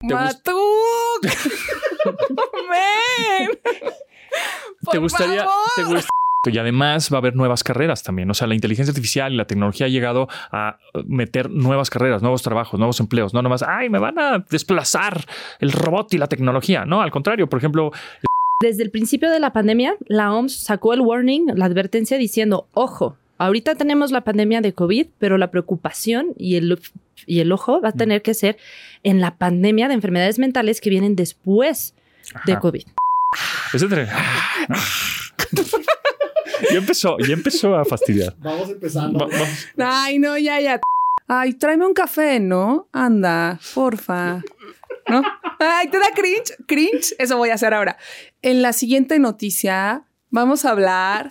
¿Te gust- ¡Matuk! ¡Men! ¿Te gustaría? favor. te gust- Y además va a haber nuevas carreras también. O sea, la inteligencia artificial y la tecnología ha llegado a meter nuevas carreras, nuevos trabajos, nuevos empleos. No nomás, ay, me van a desplazar el robot y la tecnología. No, al contrario. Por ejemplo, Desde el principio de la pandemia, la OMS sacó el warning, la advertencia diciendo, ojo, ahorita tenemos la pandemia de COVID, pero la preocupación y el, y el ojo va a tener que ser en la pandemia de enfermedades mentales que vienen después de. COVID. es entre- ya empezó, ya empezó a fastidiar. Vamos empezando. Va- vamos. Ay, no, ya, ya. Ay, tráeme un café, ¿no? Anda, porfa. ¿No? Ay, ¿te da cringe? ¿Cringe? Eso voy a hacer ahora. En la siguiente noticia vamos a hablar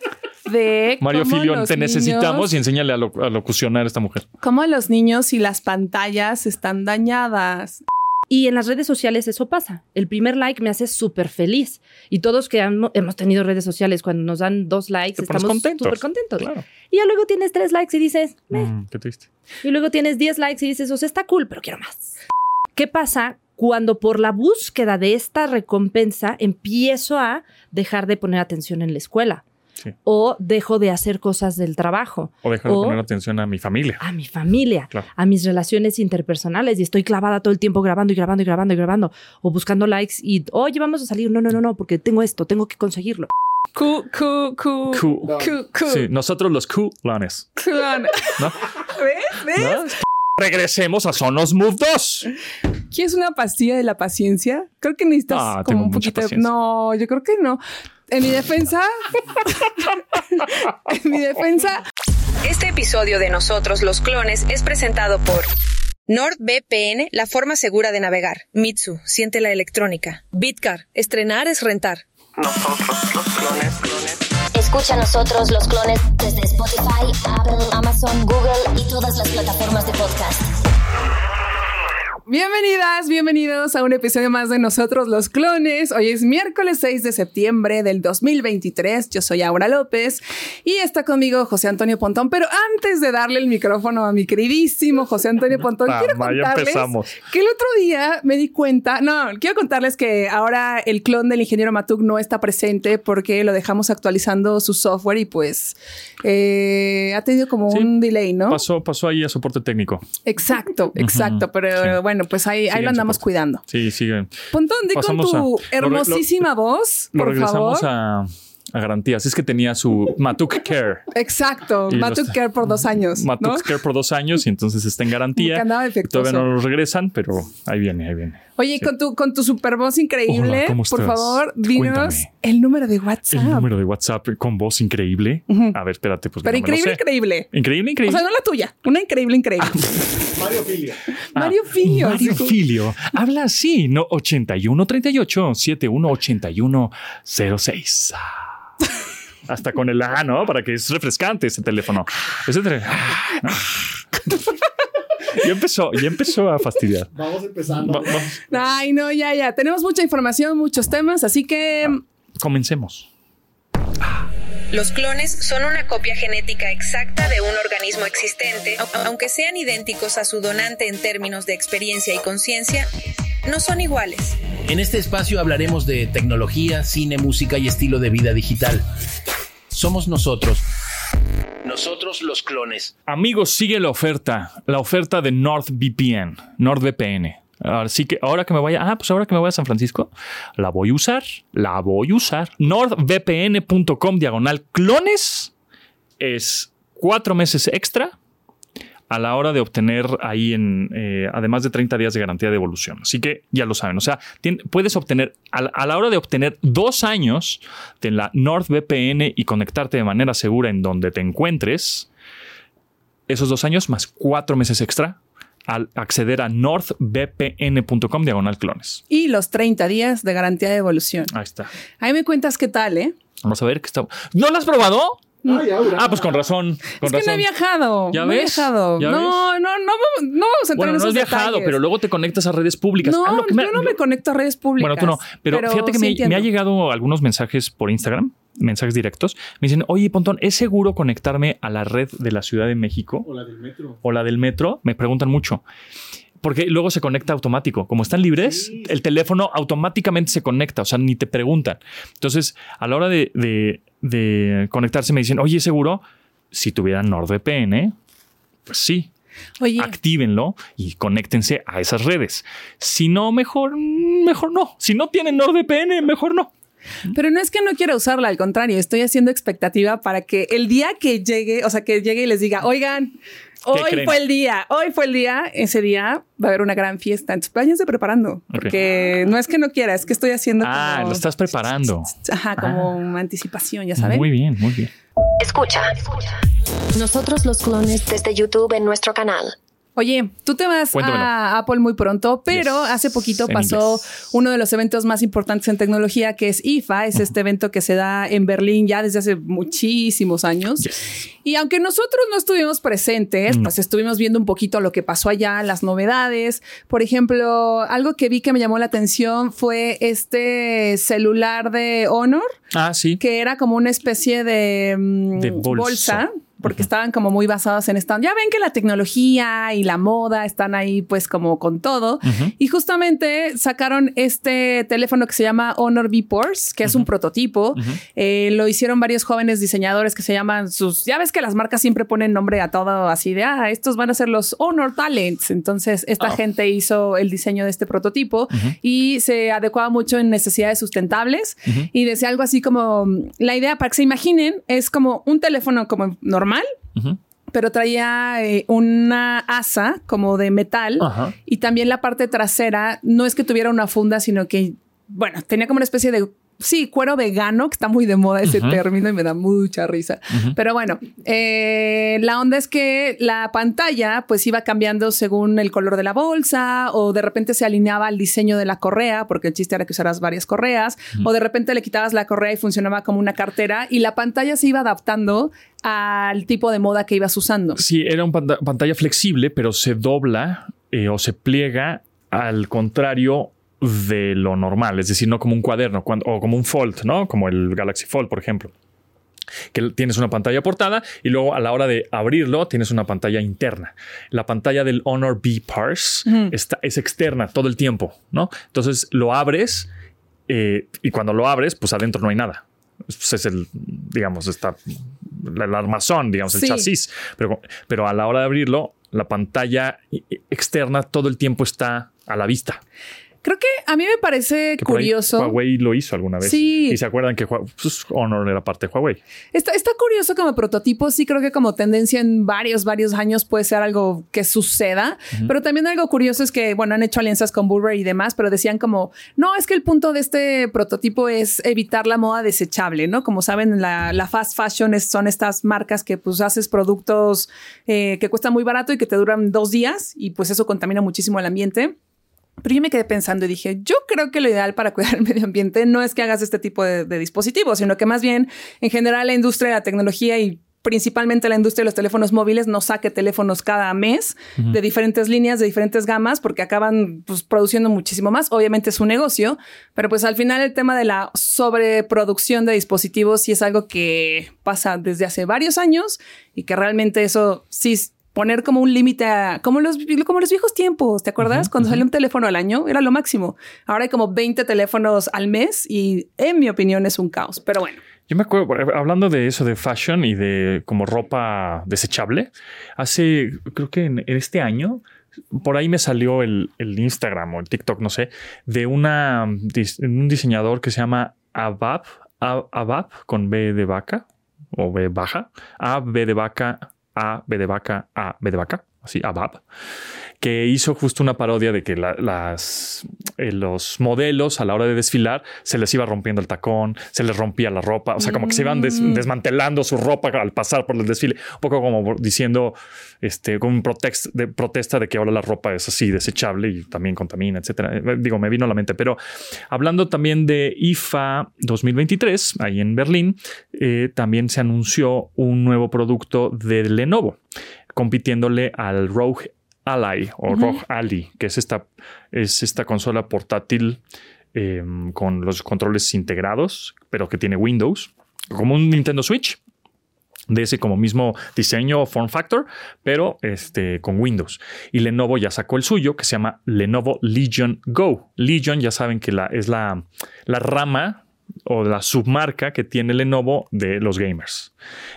de Mario los te necesitamos niños- y enséñale a, lo- a locucionar a esta mujer. cómo los niños y las pantallas están dañadas. Y en las redes sociales eso pasa. El primer like me hace súper feliz. Y todos que hemo- hemos tenido redes sociales, cuando nos dan dos likes, estamos contentos. súper contentos. Claro. Y ya luego tienes tres likes y dices, "Meh". Mm, qué triste. Y luego tienes 10 likes y dices, o sea, está cool, pero quiero más. ¿Qué pasa cuando por la búsqueda de esta recompensa empiezo a dejar de poner atención en la escuela? Sí. O dejo de hacer cosas del trabajo, O dejar de O- poner atención a mi familia. a mi familia, Claro. a mis relaciones interpersonales y estoy clavada todo el tiempo grabando y grabando y grabando y grabando o buscando likes y, oye, vamos a salir. No, no, no, no, porque tengo esto, tengo que conseguirlo. Cu, cu, cu. Cool. Cu, cu. Sí, nosotros los. ¿No? ¿Ves? ¿Ves? ¿No? Regresemos a Sonos Move 2. ¿Quieres una pastilla de la paciencia? Creo que necesitas Ah, como un poquito de... No, yo creo que no. En mi defensa... en mi defensa... Este episodio de Nosotros los Clones es presentado por NordVPN, la forma segura de navegar. Mitsu, siente la electrónica. Bitcar, estrenar es rentar. Escucha a nosotros los clones desde Spotify, Apple, Amazon, Google y todas las plataformas de podcast. Bienvenidas, bienvenidos a un episodio más de Nosotros los Clones. Hoy es miércoles 6 de septiembre del 2023. Yo soy Aura López y está conmigo José Antonio Pontón. Pero antes de darle el micrófono a mi queridísimo José Antonio Pontón, quiero Tama, contarles que el otro día me di cuenta, no, quiero contarles que ahora el clon del ingeniero Matuk no está presente porque lo dejamos actualizando su software y pues eh, ha tenido como Sí. un delay, ¿no? Pasó, pasó ahí a soporte técnico. Exacto, exacto. Pero sí. bueno, pues ahí, ahí lo andamos cuidando. Sí, sigue. Pontón, di con tu a- lo hermosísima voz, Lo por regresamos favor. a, a garantías. Es que tenía su Matuk Care. Exacto, Y Matuk los- Care por dos años. Matuk ¿no? Care por dos años y entonces está en garantía. Todavía no los regresan, pero ahí viene, ahí viene. Oye, Sí. con tu con tu super voz increíble, Hola, ¿cómo por favor, dinos Cuéntame. el número de WhatsApp. El número de WhatsApp con voz increíble. A ver, espérate, pues Pero no me lo increíble, sé. increíble. Increíble, O increíble. sea, no la tuya, una increíble, increíble. Mario Filio. Ah, Mario Filio. Mario así como- Filio. Habla así, no 8138 718106. Ah. Hasta con el A, ¿no? Para que es refrescante ese teléfono. Es entre- Ah, ¿no? ya empezó, ya empezó a fastidiar. Vamos empezando. Va- vamos, Ay, no, ya, ya. Tenemos mucha información, muchos temas, así que Ah. comencemos. Los clones son una copia genética exacta de un organismo existente, au- aunque sean idénticos a su donante en términos de experiencia y conciencia, no son iguales. En este espacio hablaremos de tecnología, cine, música y estilo de vida digital. Somos nosotros. Nosotros los clones. Amigos, sigue la oferta, la oferta de NordVPN, NordVPN. Así que ahora que me vaya, ah, pues ahora que me voy a San Francisco, la voy a usar, la voy a usar. NordVPN.com diagonal clones es cuatro meses extra a la hora de obtener ahí en, eh, además de 30 días de garantía de devolución. Así que ya lo saben, o sea, puedes obtener, a la, a la hora de obtener dos años de la NordVPN y conectarte de manera segura en donde te encuentres, esos dos años más cuatro meses extra al acceder a nordvpn.com diagonal clones. y los 30 días de garantía de evolución. Ahí está. Ahí me cuentas qué tal, ¿eh? Vamos a ver qué está. ¿No lo has probado? Aura. Ah, pues con razón. Con es que no he viajado. ¿Ya no he viajado. ¿Ya no, ves? no, no, vamos, no vamos a entrar Bueno, en no has viajado, detalles. pero luego te conectas a redes públicas. No, Ah, lo que me- yo no me conecto a redes públicas. Bueno, tú no. Pero, fíjate que sí me, me ha llegado algunos mensajes por Instagram, mensajes directos. Me dicen, oye, Pontón, ¿es seguro conectarme a la red de la Ciudad de México O la del metro. o la del metro? Me preguntan mucho. porque luego se conecta automático. Como están libres, el teléfono automáticamente se conecta, o sea, ni te preguntan. Entonces, a la hora de, de- de conectarse, me dicen, oye, seguro, si tuvieran NordVPN, pues sí, Oye, actívenlo y conéctense a esas redes. Si no, mejor, mejor no. Si no tienen NordVPN, mejor no. pero no es que no quiera usarla, al contrario, estoy haciendo expectativa para que el día que llegue, o sea, que llegue y les diga, oigan, hoy creen? fue el día, hoy fue el día, ese día va a haber una gran fiesta. Entonces, váyanse preparando, porque no es que no quiera, es que estoy haciendo Ah, como- lo estás preparando. Ajá, como una anticipación, ya saben. Muy bien, muy bien. Escucha. Nosotros los clones desde YouTube en nuestro canal. Oye, tú te vas Cuéntamelo. a Apple muy pronto, pero Yes. hace poquito En pasó inglés. uno de los eventos más importantes en tecnología, que es IFA. Es este evento que se da en Berlín ya desde hace muchísimos años. Yes. Y aunque nosotros no estuvimos presentes, pues estuvimos viendo un poquito lo que pasó allá, las novedades. Por ejemplo, algo que vi que me llamó la atención fue este celular de Honor, Ah, sí. que era como una especie de, mm, De bolso. Porque estaban como muy basados en esta. Ya ven que la tecnología y la moda están ahí pues como con todo. Ujú. Y justamente sacaron este teléfono que se llama Honor V Force, que es un prototipo. Eh, lo hicieron varios jóvenes diseñadores que se llaman sus... Ya ves que las marcas siempre ponen nombre a todo así de, ah, estos van a ser los Honor Talents. Entonces esta Oh. gente hizo el diseño de este prototipo y se adecuaba mucho en necesidades sustentables y decía algo así como, la idea para que se imaginen es como un teléfono como normal, Ujú. pero traía eh, una asa como de metal y también la parte trasera no es que tuviera una funda, sino que, bueno, tenía como una especie de, sí, cuero vegano, que está muy de moda ese término y me da mucha risa. Pero bueno, eh, la onda es que la pantalla pues iba cambiando según el color de la bolsa o de repente se alineaba al diseño de la correa, porque el chiste era que usaras varias correas, o de repente le quitabas la correa y funcionaba como una cartera y la pantalla se iba adaptando al tipo de moda que ibas usando. Sí, era una pantalla flexible, pero se dobla eh, o se pliega al contrario de lo normal, es decir, no como un cuaderno cuando- o como un Fold, ¿no? Como el Galaxy Fold, por ejemplo. Que tienes una pantalla portada y luego a la hora de abrirlo tienes una pantalla interna. La pantalla del Honor B Parse está, es externa todo el tiempo, ¿no? Entonces lo abres eh, y cuando lo abres, pues adentro no hay nada. Pues es el, digamos, está el armazón, digamos, el Sí. chasis. Pero, pero a la hora de abrirlo, la pantalla externa todo el tiempo está a la vista. Creo que a mí me parece Que curioso. Huawei lo hizo alguna vez. Sí. Y se acuerdan que pues, Honor era parte de Huawei. Está, está curioso como prototipo. Sí, creo que como tendencia en varios, varios años puede ser algo que suceda. Pero también algo curioso es que, bueno, han hecho alianzas con Burberry y demás, pero decían como, no, es que el punto de este prototipo es evitar la moda desechable, ¿no? Como saben, la, la fast fashion es- son estas marcas que pues haces productos eh, que cuestan muy barato y que te duran dos días y pues eso contamina muchísimo el ambiente. Pero yo me quedé pensando y dije, yo creo que lo ideal para cuidar el medio ambiente no es que hagas este tipo de, de dispositivos, sino que más bien en general la industria de la tecnología y principalmente la industria de los teléfonos móviles no saque teléfonos cada mes de diferentes líneas, de diferentes gamas, porque acaban pues, produciendo muchísimo más. Obviamente es un negocio, pero pues al final el tema de la sobreproducción de dispositivos sí es algo que pasa desde hace varios años y que realmente eso sí poner como un límite a como los, como los viejos tiempos. ¿Te acuerdas? Cuando salió un teléfono al año era lo máximo. Ahora hay como 20 teléfonos al mes y en mi opinión es un caos. Pero bueno, Yo me acuerdo, hablando de eso, de fashion y de como ropa desechable, hace, creo que en, en este año, por ahí me salió el, el Instagram o el TikTok, no sé, de una, un diseñador que se llama Abab, Abab con B de vaca o B baja, A, B de vaca, A, B de vaca, A, B de vaca, así, Abab, que hizo justo una parodia de que la- las, eh, los modelos a la hora de desfilar se les iba rompiendo el tacón, se les rompía la ropa, o sea, como que se iban des- desmantelando su ropa al pasar por el desfile, un poco como diciendo, este, con un de, protesta de que ahora la ropa es así desechable y también contamina, etcétera. Eh, Digo, me vino a la mente, pero hablando también de IFA 2023, ahí en Berlín, eh, también se anunció un nuevo producto de Lenovo, compitiéndole al Rogue Ally o Rogue Ally, que es esta, es esta consola portátil eh, con los controles integrados, pero que tiene Windows, como un Nintendo Switch, de ese como mismo diseño o form factor, pero este con Windows. Y Lenovo ya sacó el suyo que se llama Lenovo Legion Go. Legion ya saben que la, es la, la rama o la submarca que tiene Lenovo de los gamers.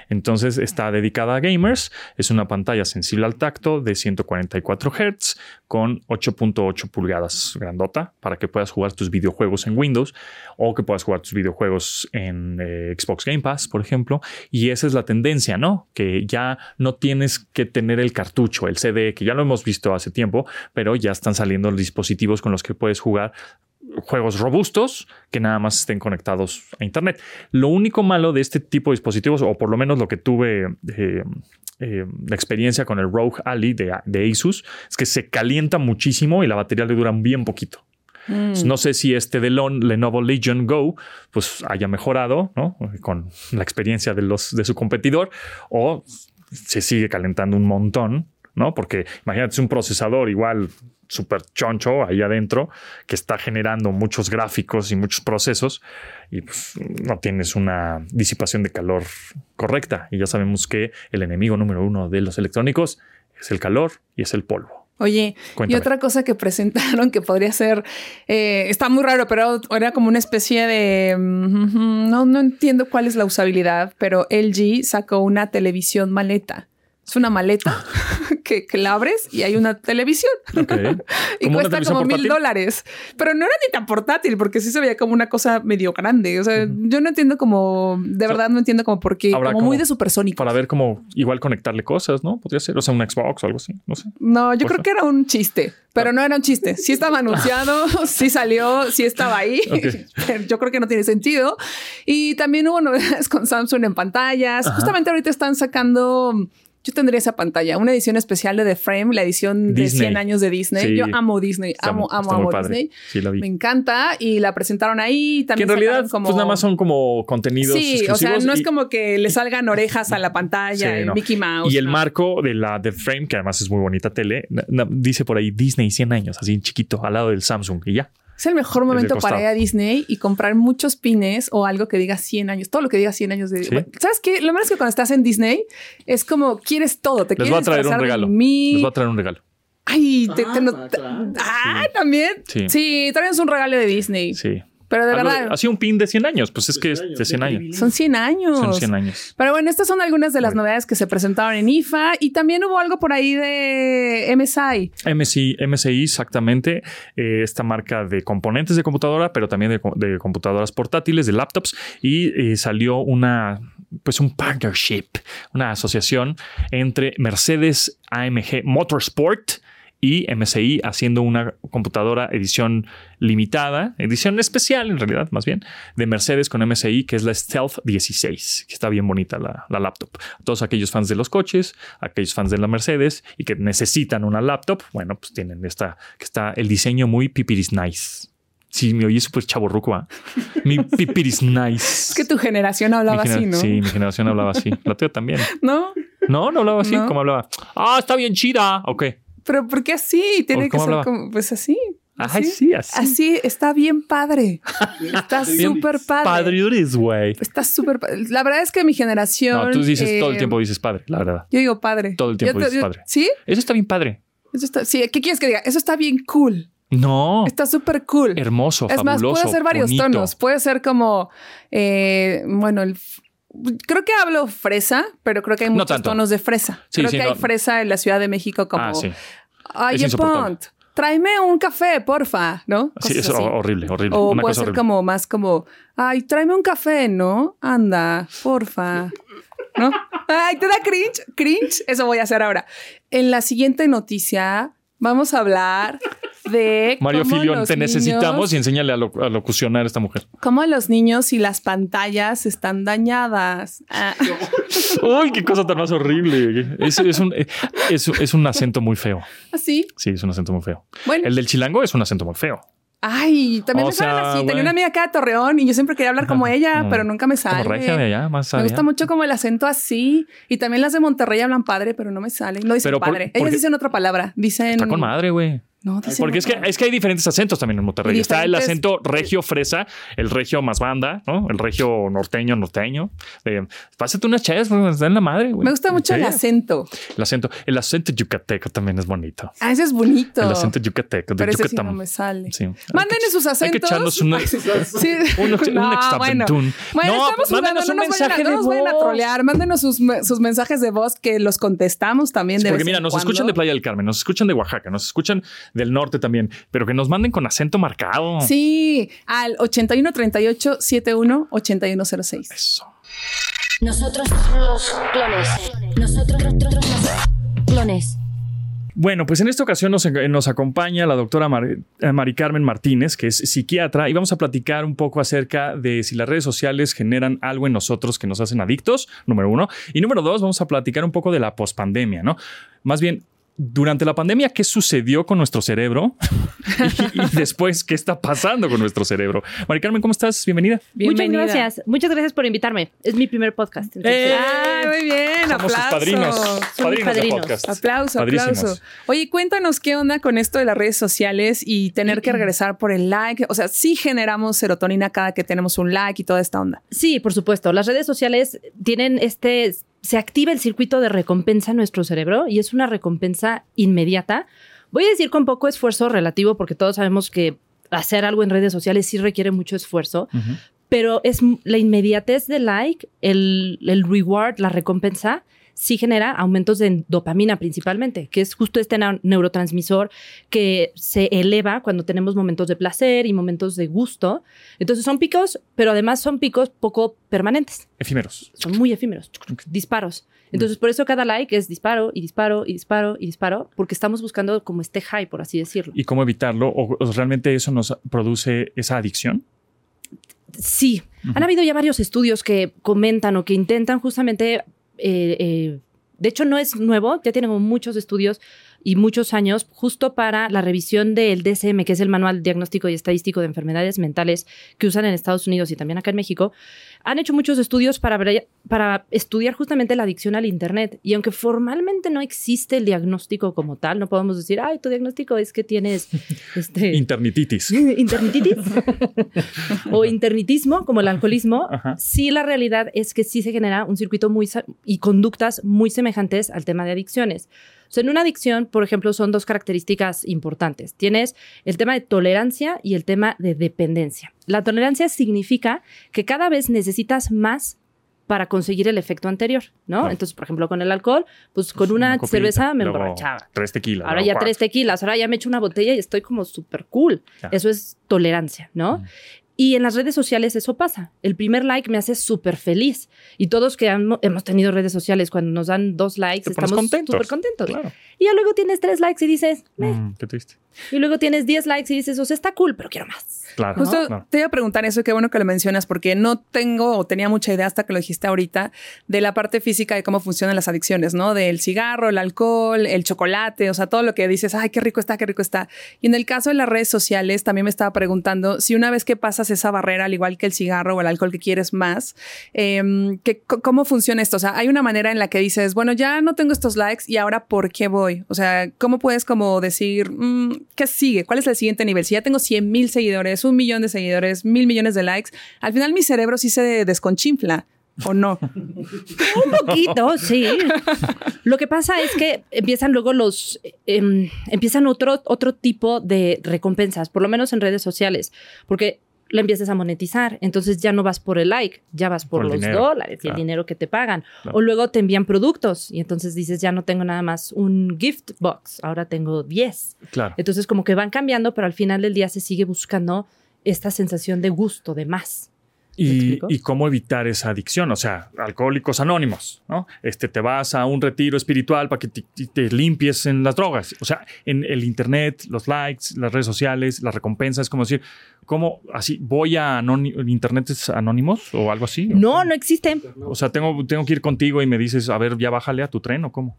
Entonces está dedicada a gamers, es una pantalla sensible al tacto de 144 Hz con 8.8 pulgadas grandota para que puedas jugar tus videojuegos en Windows o que puedas jugar tus videojuegos en eh, Xbox Game Pass, por ejemplo. Y esa es la tendencia, ¿no? Que ya no tienes que tener el cartucho, el CD, que ya lo hemos visto hace tiempo, pero ya están saliendo los dispositivos con los que puedes jugar juegos robustos que nada más estén conectados a Internet. Lo único malo de este tipo de dispositivos, o por lo menos lo que tuve eh, eh, la experiencia con el Rogue Ali de, de, Asus, es que se calienta muchísimo y la batería le dura bien poquito. Mm. No sé si este de Lenovo Legion Go pues haya mejorado ¿no? con la experiencia de, los, de su competidor o se sigue calentando un montón, ¿no? Porque imagínate un procesador igual súper choncho ahí adentro que está generando muchos gráficos y muchos procesos y pues, no tienes una disipación de calor correcta. Y ya sabemos que el enemigo número uno de los electrónicos es el calor y es el polvo. Oye, y otra cosa que presentaron que podría ser, eh, está muy raro, pero era como una especie de, mm, no, no entiendo cuál es la usabilidad, pero LG sacó una televisión maleta. Es una maleta que, que, la abres y hay una televisión. y cuesta como mil dólares. Pero no era ni tan portátil porque sí se veía como una cosa medio grande. O sea, yo no entiendo como, de verdad no entiendo como por qué, como, muy de supersónico. Para ver cómo igual conectarle cosas, ¿no? Podría ser, o sea, un Xbox o algo así. No sé. No, yo creo que era un chiste. Pero no era un chiste. Sí estaba anunciado, sí salió, sí estaba ahí. yo creo que no tiene sentido. Y también hubo novedades con Samsung en pantallas. Justamente ahorita están sacando yo tendría esa pantalla, una edición especial de The Frame, la edición de 100 años de Disney. Yo amo Disney, amo, amo, amo Disney. Sí, la vi. Me encanta y la presentaron ahí. También que en realidad, como... pues nada más son como contenidos. Sí, o sea, no es como que le salgan orejas a la pantalla, Mickey Mouse. Y el marco de la The Frame, que además es muy bonita tele, dice por ahí Disney 100 años, así en chiquito, al lado del Samsung y ya. Es el mejor momento para ir a Disney y comprar muchos pines o algo que diga 100 años, todo lo que diga 100 años de... ¿Sabes qué? Lo malo es que cuando estás en Disney es como quieres todo, te Les quieres voy a traer un regalo. Les voy a traer un regalo. Ay, te, ah, también. Sí, sí un regalo de Disney. Sí. Pero de verdad. Así un pin de 100 años, pues es que es de 100 años. Son 100 años. Son 100 años. Pero bueno, estas son algunas de las novedades que se presentaron en IFA y también hubo algo por ahí de MSI. MSI, MSI exactamente. Eh, esta marca de componentes de computadora, pero también de, computadoras portátiles, de laptops. Y eh, salió una, pues un partnership, una asociación entre Mercedes AMG Motorsport y MSI haciendo una computadora edición limitada, edición especial en realidad, más bien, de Mercedes con MSI, que es la Stealth 16, que está bien bonita la, laptop. todos aquellos fans de los coches, aquellos fans de la Mercedes y que necesitan una laptop, bueno, pues tienen esta, que está el diseño muy pipiris nice. Sí, me oí súper chaborruco. ¿ah? Mi pipiris nice. Es que tu generación hablaba así, ¿no? Sí, mi generación hablaba así. La tuya también. ¿No? No, no hablaba así. ¿Cómo hablaba? Ah, está bien chida. Ok. Pero ¿por qué así? Tiene que ser como, pues así. Así, sí, así. Así está bien padre. Está súper padre. Padriuris, güey. Está súper padre. La verdad es que mi generación. No, tú dices todo el eh, tiempo dices padre, la verdad. Yo digo padre. Todo el tiempo dices padre. ¿Sí? Eso está bien padre. Eso está. Sí, ¿qué quieres que diga? Eso está bien cool. No. Está súper cool. Hermoso, es fabuloso. más, puede ser varios tonos. Puede ser como, eh, bueno, el creo que hablo fresa, pero creo que hay muchos tonos de fresa. creo que hay fresa en la Ciudad de México como ah, sí. Ay, Pont, tráeme un café, porfa, ¿no? sí, es horrible, horrible. O puede ser como más como, ay, tráeme un café, ¿no? Anda, porfa. ¿No? Ay, te da cringe, cringe. Eso voy a hacer ahora. En la siguiente noticia vamos a hablar de. Mario Filio, te necesitamos y enséñale a, locucionar a esta mujer. Cómo los niños y las pantallas están dañadas. Ah. Uy, qué cosa tan más horrible. Es, un, es, un acento muy feo. ¿Así? ¿Ah, sí, es un acento muy feo. Bueno. El del chilango es un acento muy feo. Ay, también me sale así. Tenía una amiga acá de Torreón y yo siempre quería hablar como ella, pero nunca me sale. Como regia de allá, más Me gusta mucho como el acento así. Y también las de Monterrey hablan padre, pero no me salen. No dicen padre. Ellas dicen otra palabra. Dicen. Está con madre, güey. No, dice Porque es que, es que hay diferentes acentos también en Monterrey. Está el acento regio fresa, el regio más banda, ¿no? El regio norteño, norteño. De, pásate unas chayas, pues, está en la madre, güey. Me gusta mucho Sí. el acento. El acento, el acento yucateco también es bonito. Ah, ese es bonito. El acento yucateco, de Pero ese sí no me sale. Sí. Mándenle sus Hay que acentos. echarnos una- Sí. un, No, bueno. Bueno, No, estamos mándenos no un nos vayan a- mensaje no de nos vayan a voz. trolear. Mándenos sus, sus mensajes de voz que los contestamos también de Porque mira, nos cuando. escuchan de Playa del Carmen, nos escuchan de Oaxaca, nos escuchan del norte también, pero que nos manden con acento marcado. Sí, al 8138 71 8106. Eso. Nosotros los clones. Nosotros los clones. Bueno, pues en esta ocasión nos, nos acompaña la doctora Mar- eh, Mari Carmen Martínez, que es psiquiatra, y vamos a platicar un poco acerca de si las redes sociales generan algo en nosotros que nos hacen adictos, número uno. Y número dos, vamos a platicar un poco de la pospandemia, ¿no? Más bien, durante la pandemia, ¿qué sucedió con nuestro cerebro? y, y después, ¿qué está pasando con nuestro cerebro? Mari Carmen, ¿cómo estás? Bienvenida. Bienvenida. Muchas gracias. Muchas gracias por invitarme. Es mi primer podcast. entonces- ¡Eh! Ah, muy bien, Somos sus aplauso. padrinos. Mis Padrinos de padrinos. podcast. Aplauso, Padrísimos. aplauso. Oye, cuéntanos qué onda con esto de las redes sociales y tener que regresar por el like. O sea, sí generamos serotonina cada que tenemos un like y toda esta onda. Sí, por supuesto. Las redes sociales tienen este, se activa el circuito de recompensa en nuestro cerebro y es una recompensa inmediata. Voy a decir con poco esfuerzo relativo porque todos sabemos que hacer algo en redes sociales sí requiere mucho esfuerzo, pero es la inmediatez del like, el, el reward, la recompensa, sí genera aumentos de dopamina principalmente, que es justo este neurotransmisor que se eleva cuando tenemos momentos de placer y momentos de gusto. Entonces son picos, pero además son picos poco permanentes, Efímeros. son muy efímeros, disparos. Entonces por eso cada like es disparo y disparo y disparo y disparo, porque estamos buscando como este high, por así decirlo. ¿Y cómo evitarlo? ¿O, o realmente eso nos produce esa adicción? Sí, han habido ya varios estudios que comentan o que intentan justamente, eh, eh, de hecho no es nuevo, ya tienen muchos estudios y muchos años justo para la revisión del DSM, que es el Manual Diagnóstico y Estadístico de Enfermedades Mentales que usan en Estados Unidos y también acá en México. Han hecho muchos estudios para, para estudiar justamente la adicción al Internet. Y aunque formalmente no existe el diagnóstico como tal, no podemos decir, ay, tu diagnóstico es que tienes este, Internititis. internititis o internitismo, como el alcoholismo, Ajá. sí la realidad es que sí se genera un circuito muy y conductas muy semejantes al tema de adicciones. O sea, en una adicción, por ejemplo, son dos características importantes. Tienes el tema de tolerancia y el tema de dependencia. La tolerancia significa que cada vez necesitas más para conseguir el efecto anterior, ¿no? Claro. Entonces, por ejemplo, con el alcohol, pues con una, copita, cerveza me emborrachaba. Tres tequilas. Ahora ya cuatro. tres tequilas, ahora ya me echo una botella y estoy como súper cool. Ya. Eso es tolerancia, ¿no? Y en las redes sociales eso pasa. El primer like me hace súper feliz. Y todos que han- hemos tenido redes sociales, cuando nos dan dos likes, estamos contentos. súper contentos. Claro. Y ya luego tienes tres likes y dices. Mm, qué triste. y luego tienes diez likes y dices, o sea, está cool, pero quiero más. Claro. Justo te iba a preguntar eso, qué bueno que lo mencionas, porque no tengo o tenía mucha idea hasta que lo dijiste ahorita de la parte física de cómo funcionan las adicciones, ¿no? Del cigarro, el alcohol, el chocolate, o sea, todo lo que dices, ay, qué rico está, qué rico está. Y en el caso de las redes sociales, también me estaba preguntando si una vez que pasas esa barrera, al igual que el cigarro o el alcohol que quieres más, que, c- ¿cómo funciona esto? O sea, hay una manera en la que dices, bueno, ya no tengo estos likes y ahora, ¿por qué voy? O sea, ¿cómo puedes como decir, mm, ¿qué sigue? ¿Cuál es el siguiente nivel? Si ya tengo 100 mil seguidores, un millón de seguidores, mil millones de likes, al final mi cerebro sí se desconchinfla. ¿O no? Un poquito, sí. Lo que pasa es que empiezan luego los, em, empiezan otro, otro tipo de recompensas, por lo menos en redes sociales, porque la empiezas a monetizar, entonces ya no vas por el like, ya vas por, los dinero, dólares y el dinero que te pagan. Claro. O luego te envían productos y entonces dices, ya no tengo nada más un gift box, ahora tengo 10. Claro. Entonces como que van cambiando, pero al final del día se sigue buscando esta sensación de gusto, de más. ¿Me Y, y cómo evitar esa adicción, o sea, alcohólicos anónimos, ¿no? Este, te vas a un retiro espiritual para que te, limpies en las drogas. O sea, en el internet, los likes, las redes sociales, las recompensas, como decir, ¿cómo así voy a internet es anónimos o algo así? No, no existe. O sea, tengo, tengo que ir contigo y me dices, a ver, ya bájale a tu tren o cómo.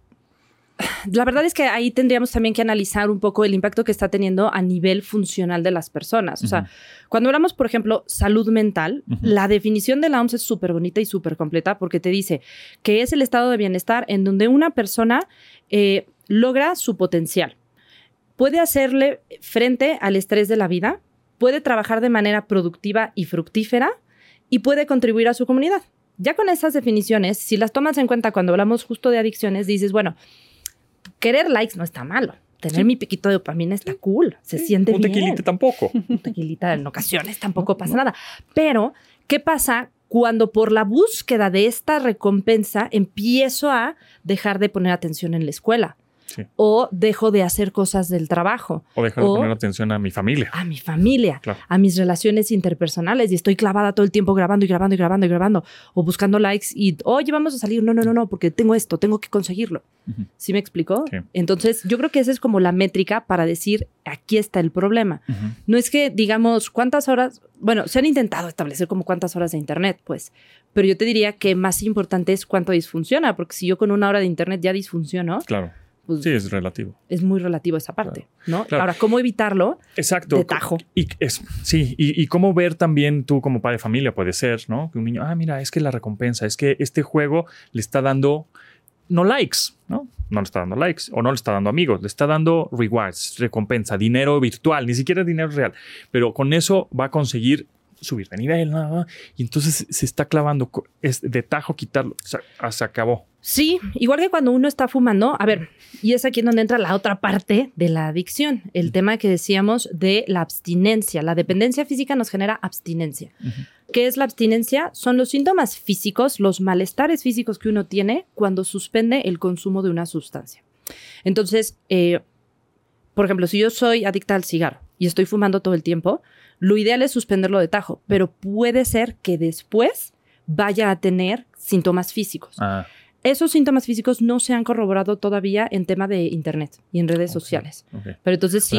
La verdad es que ahí tendríamos también que analizar un poco el impacto que está teniendo a nivel funcional de las personas. O sea, cuando hablamos, por ejemplo, salud mental, la definición de la OMS es súper bonita y súper completa porque te dice que es el estado de bienestar en donde una persona eh, logra su potencial. puede hacerle frente al estrés de la vida, puede trabajar de manera productiva y fructífera y puede contribuir a su comunidad. Ya con esas definiciones, si las tomas en cuenta cuando hablamos justo de adicciones, dices, bueno, querer likes no está malo. Tener mi piquito de dopamina está cool, se siente Un bien. tequilita tampoco. Un tequilita en ocasiones tampoco pasa nada. Pero, ¿qué pasa cuando por la búsqueda de esta recompensa empiezo a dejar de poner atención en la escuela? Sí. O dejo de hacer cosas del trabajo. O dejar de O- poner atención a mi familia. a mi familia, Claro. a mis relaciones interpersonales y estoy clavada todo el tiempo grabando y grabando y grabando y grabando o buscando likes y, oye, vamos a salir. No, no, no, no, porque tengo esto, tengo que conseguirlo. Ujú. ¿Sí me explicó? Sí. Entonces, yo creo que esa es como la métrica para decir, aquí está el problema. No es que digamos cuántas horas, bueno, se han intentado establecer como cuántas horas de internet, pues, pero yo te diría que más importante es cuánto disfunciona, porque si yo con una hora de internet ya disfunciono, Claro. Pues Sí, es relativo. es muy relativo esa parte, ¿no? claro. Ahora, ¿cómo evitarlo? Exacto. De tajo. Y es, sí, y, y cómo ver también tú como padre de familia puede ser, ¿no? Que un niño, ah, mira, es que la recompensa, es que este juego le está dando no likes, ¿no? No le está dando likes o no le está dando amigos, le está dando rewards, recompensa, dinero virtual, ni siquiera dinero real. Pero con eso va a conseguir subir de nivel, ¿no? y entonces se está clavando, es de tajo quitarlo, o sea, ah, se acabó. Sí, igual que cuando uno está fumando, a ver, y es aquí donde entra la otra parte de la adicción, el tema que decíamos de la abstinencia. La dependencia física nos genera abstinencia. ¿Qué es la abstinencia? Son los síntomas físicos, los malestares físicos que uno tiene cuando suspende el consumo de una sustancia. Entonces, eh, por ejemplo, si yo soy adicta al cigarro y estoy fumando todo el tiempo, lo ideal es suspenderlo de tajo, pero puede ser que después vaya a tener síntomas físicos. Ah, Esos síntomas físicos no se han corroborado todavía en tema de internet y en redes sociales. Pero entonces sí,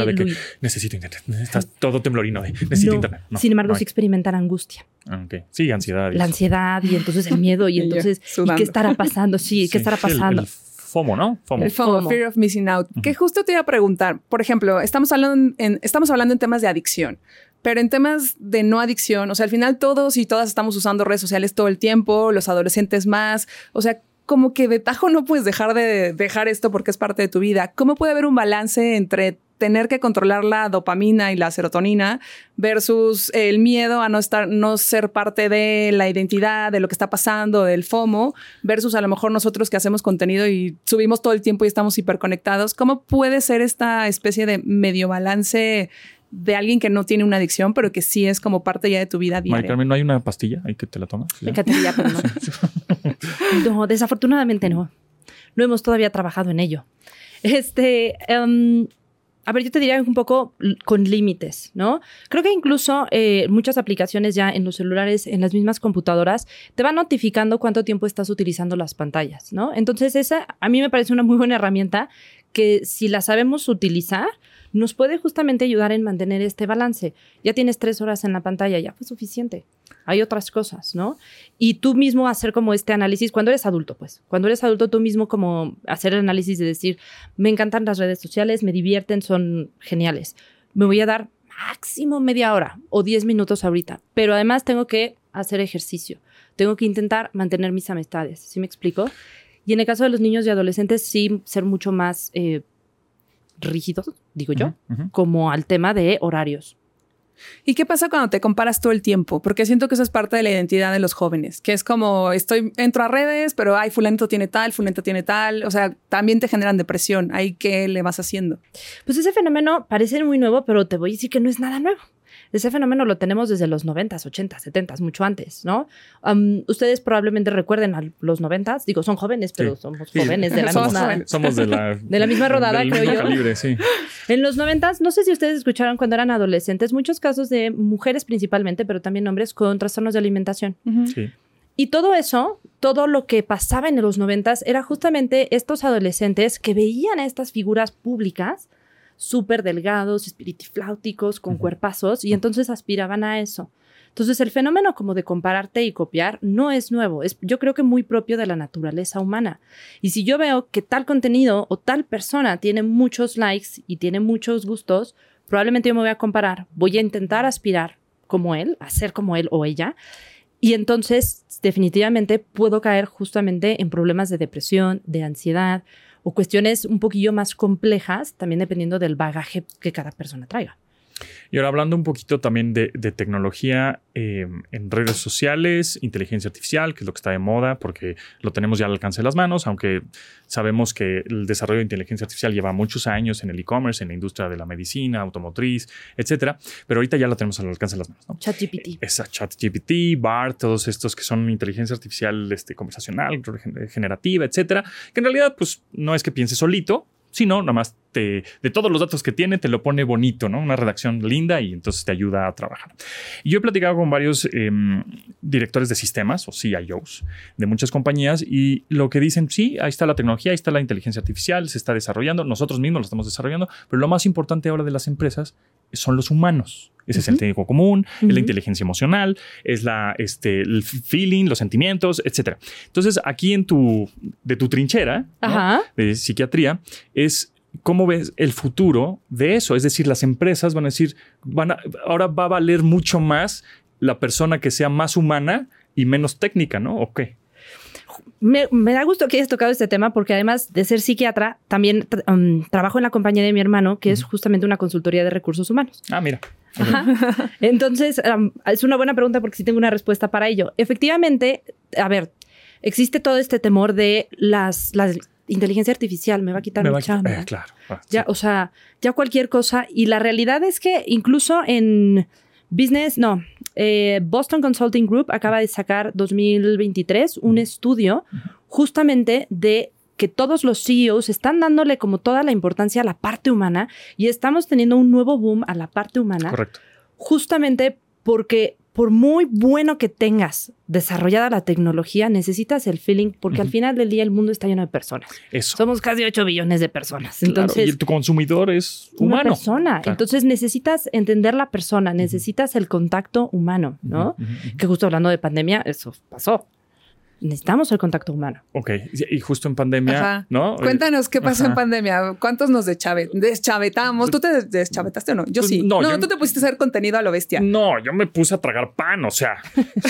necesito internet, estás todo temblorino, necesito no. internet. No, sin embargo, no sí hay. experimentan angustia, Ah. Sí, ansiedad. la eso. ansiedad y entonces el miedo y entonces, ¿y qué estará pasando? Sí, ¿qué Sí, estará el- pasando? El, FOMO, ¿no? FOMO. El FOMO, FOMO. Fear of Missing Out. Que justo te iba a preguntar, por ejemplo, estamos hablando en, estamos hablando en temas de adicción, pero en temas de no adicción, o sea, al final todos y todas estamos usando redes sociales todo el tiempo, los adolescentes más, o sea, como que de tajo no puedes dejar de dejar esto porque es parte de tu vida. ¿Cómo puede haber un balance entre tener que controlar la dopamina y la serotonina versus el miedo a no estar, no ser parte de la identidad, de lo que está pasando, del FOMO, versus a lo mejor nosotros que hacemos contenido y subimos todo el tiempo y estamos hiperconectados. ¿Cómo puede ser esta especie de medio balance de alguien que no tiene una adicción, pero que sí es como parte ya de tu vida Mari diaria? Carmen, ¿no hay una pastilla ahí que te la tomas? Me encantaría, pero no. No, desafortunadamente no. No hemos todavía trabajado en ello. Este, em, a ver, yo te diría un poco con límites, ¿no? Creo que incluso eh, muchas aplicaciones ya en los celulares, en las mismas computadoras, te van notificando cuánto tiempo estás utilizando las pantallas, ¿no? Entonces, esa a mí me parece una muy buena herramienta que si la sabemos utilizar, nos puede justamente ayudar en mantener este balance. Ya tienes tres horas en la pantalla, ya fue suficiente. Hay otras cosas, ¿no? Y tú mismo hacer como este análisis, cuando eres adulto, pues, cuando eres adulto, tú mismo como hacer el análisis de decir, me encantan las redes sociales, me divierten, son geniales. Me voy a dar máximo media hora o diez minutos ahorita, pero además tengo que hacer ejercicio, tengo que intentar mantener mis amistades, ¿sí me explico? Y en el caso de los niños y adolescentes, sí ser mucho más eh, rígidos, digo yo, como al tema de horarios. ¿Y qué pasa cuando te comparas todo el tiempo? Porque siento que eso es parte de la identidad de los jóvenes, que es como estoy entro a redes, pero ay, fulanito tiene tal, fulanito tiene tal, o sea, también te generan depresión. Ahí qué le vas haciendo. Pues ese fenómeno parece muy nuevo, pero te voy a decir que no es nada nuevo. Ese fenómeno lo tenemos desde los 90s, 80s, 70s, mucho antes, ¿no? Am, ustedes probablemente recuerden a los 90s, digo, son jóvenes, pero Sí. somos Sí. jóvenes de la Somos misma... jóvenes. Somos de la, De la misma rodada, del creo mismo yo. calibre, sí. En los 90s, no sé si ustedes escucharon cuando eran adolescentes, muchos casos de mujeres principalmente, pero también hombres con trastornos de alimentación. sí. Y todo eso, todo lo que pasaba en los noventas era justamente estos adolescentes que veían a estas figuras públicas súper delgados, espiritifláuticos, con cuerpazos, y entonces aspiraban a eso. Entonces el fenómeno como de compararte y copiar no es nuevo, es yo creo que muy propio de la naturaleza humana. Y si yo veo que tal contenido o tal persona tiene muchos likes y tiene muchos gustos, probablemente yo me voy a comparar, voy a intentar aspirar como él, a ser como él o ella, y entonces definitivamente puedo caer justamente en problemas de depresión, de ansiedad o cuestiones un poquillo más complejas, también dependiendo del bagaje que cada persona traiga. Y ahora hablando un poquito también de, de tecnología eh, en redes sociales, inteligencia artificial, que es lo que está de moda, porque lo tenemos ya al alcance de las manos, aunque sabemos que el desarrollo de inteligencia artificial lleva muchos años en el e-commerce, en la industria de la medicina, automotriz, etcétera, pero ahorita ya lo tenemos al alcance de las manos. ¿no? ChatGPT. Esa ChatGPT, BART, todos estos que son inteligencia artificial este, conversacional, generativa, etcétera, que en realidad pues no es que piense solito, sino nada más te, de todos los datos que tiene te lo pone bonito, ¿no? Una redacción linda y entonces te ayuda a trabajar. Y yo he platicado con varios eh, directores de sistemas o CIOs de muchas compañías y lo que dicen, sí, ahí está la tecnología, ahí está la inteligencia artificial, se está desarrollando, nosotros mismos lo estamos desarrollando, pero lo más importante ahora de las empresas son los humanos. Ese es el técnico común, es la inteligencia emocional, es la, este, el feeling, los sentimientos, etc. Entonces, aquí en tu, de tu trinchera ¿no? de psiquiatría, es cómo ves el futuro de eso. Es decir, las empresas van a decir, van a, ahora va a valer mucho más la persona que sea más humana y menos técnica, ¿no? ¿O qué? Me, me, da gusto que hayas tocado este tema porque además de ser psiquiatra, también um, trabajo en la compañía de mi hermano, que es justamente una consultoría de recursos humanos. Ah, mira. Ajá. Entonces, um, es una buena pregunta porque sí tengo una respuesta para ello. Efectivamente, a ver, existe todo este temor de las, las inteligencia artificial, me va a quitar Me mi va a eh, claro. Ah, Ya, sí. o sea, ya cualquier cosa. Y la realidad es que incluso en business, no, eh, Boston Consulting Group acaba de sacar 2023 un estudio justamente de que todos los CEOs están dándole como toda la importancia a la parte humana y estamos teniendo un nuevo boom a la parte humana Correcto. justamente porque por muy bueno que tengas desarrollada la tecnología, necesitas el feeling porque al final del día el mundo está lleno de personas. Eso. Somos casi 8 billones de personas. Claro, Entonces, y tu consumidor es una humano. persona. Claro. Entonces necesitas entender la persona, necesitas el contacto humano, ¿no? Que justo hablando de pandemia, eso pasó. Necesitamos el contacto humano. Ok, y justo en pandemia, Ajá. ¿no? Cuéntanos qué pasó Ajá. en pandemia. ¿Cuántos nos deschave- deschavetamos? ¿Tú te deschavetaste o no? Yo Pues, sí. no, No, yo- tú te pusiste a hacer contenido a lo bestia. No, yo me puse a tragar pan, o sea,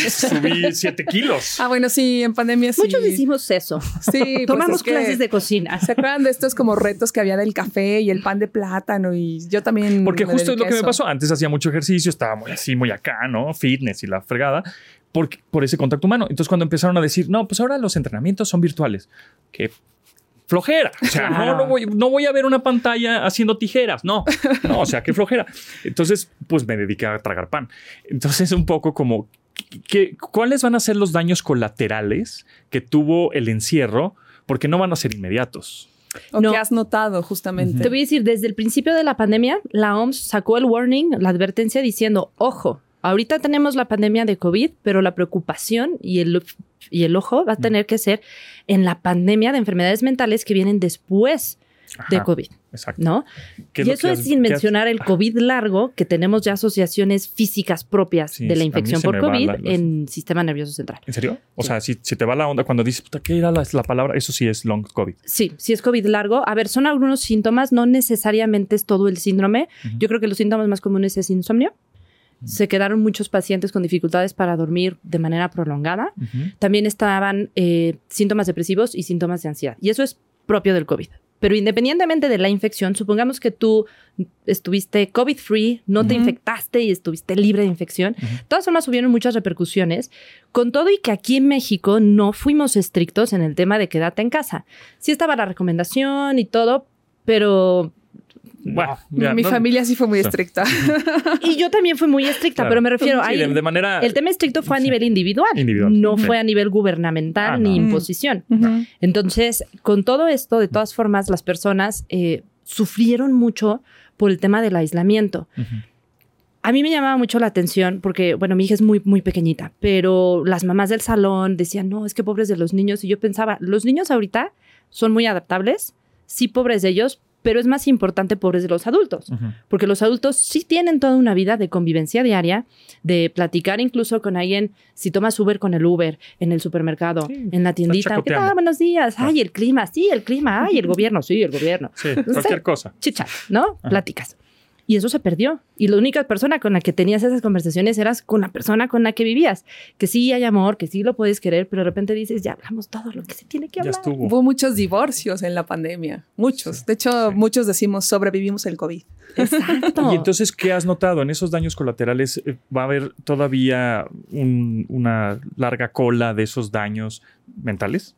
subí siete kilos. Ah, bueno, sí, en pandemia sí. Muchos hicimos eso. Sí, pues Tomamos es que- clases de cocina. ¿Se acuerdan de estos como retos que había del café y el pan de plátano? Y yo también. Porque justo es lo que me pasó. Antes hacía mucho ejercicio, estaba muy así, muy acá, ¿no? Fitness y la fregada. Por, por ese contacto humano. Entonces, cuando empezaron a decir, no, pues ahora los entrenamientos son virtuales. Qué flojera. O sea, no, voy, no voy a ver una pantalla haciendo tijeras. No, no, o sea, qué flojera. Entonces, pues me dediqué a tragar pan. Entonces, un poco como, ¿qué, ¿cuáles van a ser los daños colaterales que tuvo el encierro? Porque no van a ser inmediatos. ¿O No. qué has notado justamente? Te voy a decir, desde el principio de la pandemia, la OMS sacó el warning, la advertencia diciendo, ojo, ahorita tenemos la pandemia de COVID, pero la preocupación y el, y el ojo va a tener que ser en la pandemia de enfermedades mentales que vienen después de COVID, Exacto. ¿no? ¿Qué Y eso es sin has- mencionar el COVID largo, que tenemos ya asociaciones físicas propias Sí, de la infección por COVID la- en sistema nervioso central. ¿En serio? O Sí. sea, si, si te va la onda cuando dices, puta, ¿qué era la, la palabra? Eso sí es long COVID. Sí, sí es COVID largo. A ver, son algunos síntomas, no necesariamente es todo el síndrome. Yo creo que los síntomas más comunes es insomnio. Se quedaron muchos pacientes con dificultades para dormir de manera prolongada. También estaban eh, síntomas depresivos y síntomas de ansiedad. Y eso es propio del COVID. Pero independientemente de la infección, supongamos que tú estuviste COVID-free, no te infectaste y estuviste libre de infección. De todas formas, hubieron muchas repercusiones. Con todo y que aquí en México no fuimos estrictos en el tema de quédate en casa. Sí estaba la recomendación y todo, pero... Bueno, ya, Mi no- familia sí fue muy Sí. estricta. Y yo también fui muy estricta, Claro. pero me refiero Sí, ahí... de, de manera. El tema estricto fue a Sí. nivel individual, Individual. no Sí. fue a nivel gubernamental Ah, ni no. imposición. Ujú. Entonces, con todo esto, de todas formas, las personas eh, sufrieron mucho por el tema del aislamiento. Ujú. A mí me llamaba mucho la atención porque, bueno, mi hija es muy, muy pequeñita, pero las mamás del salón decían, no, es que pobres de los niños. Y yo pensaba, los niños ahorita son muy adaptables, sí, pobres de ellos, pero es más importante pobres de los adultos. Porque los adultos sí tienen toda una vida de convivencia diaria, de platicar incluso con alguien, si tomas Uber con el Uber, en el supermercado, Sí, en la tiendita. ¿Qué tal? Buenos días. Ah. Ay, el clima. Sí, el clima. Ay, el gobierno. Sí, el gobierno. Sí, cualquier cosa. Chichat, ¿no? Ajá. Pláticas. Y eso se perdió. Y la única persona con la que tenías esas conversaciones eras con la persona con la que vivías. Que sí hay amor, que sí lo puedes querer, pero de repente dices, ya hablamos todo lo que se tiene que Ya hablar. estuvo. Hubo muchos divorcios en la pandemia, muchos. De hecho, sí. muchos decimos sobrevivimos el COVID. Exacto. Y entonces, ¿qué has notado? En esos daños colaterales eh, va a haber todavía un- una larga cola de esos daños mentales.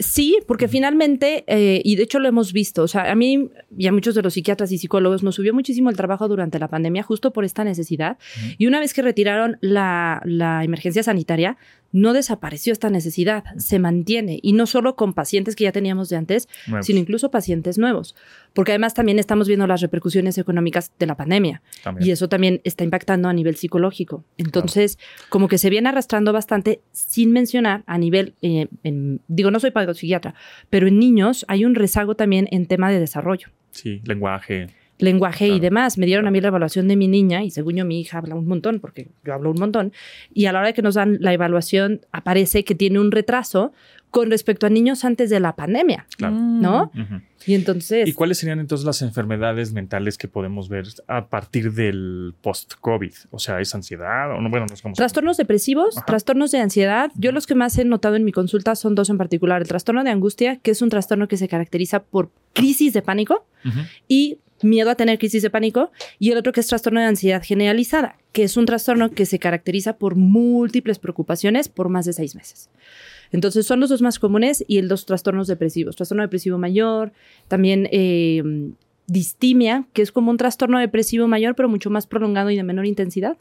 Sí, porque finalmente, eh, y de hecho lo hemos visto, o sea, a mí y a muchos de los psiquiatras y psicólogos nos subió muchísimo el trabajo durante la pandemia justo por esta necesidad. Y una vez que retiraron la, la emergencia sanitaria, no desapareció esta necesidad, se mantiene. Y no solo con pacientes que ya teníamos de antes, Nuevos. sino incluso pacientes nuevos. Porque además también estamos viendo las repercusiones económicas de la pandemia. También. Y eso también está impactando a nivel psicológico. Entonces, como que se viene arrastrando bastante, sin mencionar a nivel, eh, en- digo, no soy psiquiatra, pero en niños hay un rezago también en tema de desarrollo, Sí, lenguaje. Lenguaje y Claro. demás. Me dieron a mí la evaluación de mi niña y según yo mi hija habla un montón, porque yo hablo un montón. Y a la hora de que nos dan la evaluación aparece que tiene un retraso con respecto a niños antes de la pandemia, Claro. ¿no? Ujú. Y entonces... ¿Y cuáles serían entonces las enfermedades mentales que podemos ver a partir del post-COVID? O sea, ¿es ansiedad? O no, bueno, no cómo se- Trastornos depresivos, Ajá. trastornos de ansiedad. Yo los que más he notado en mi consulta son dos en particular. El trastorno de angustia, que es un trastorno que se caracteriza por crisis de pánico Ujú. y miedo a tener crisis de pánico. Y el otro que es trastorno de ansiedad generalizada, que es un trastorno que se caracteriza por múltiples preocupaciones por más de seis meses. Entonces son los dos más comunes y el dos trastornos depresivos. Trastorno depresivo mayor, también eh, distimia, que es como un trastorno depresivo mayor, pero mucho más prolongado y de menor intensidad,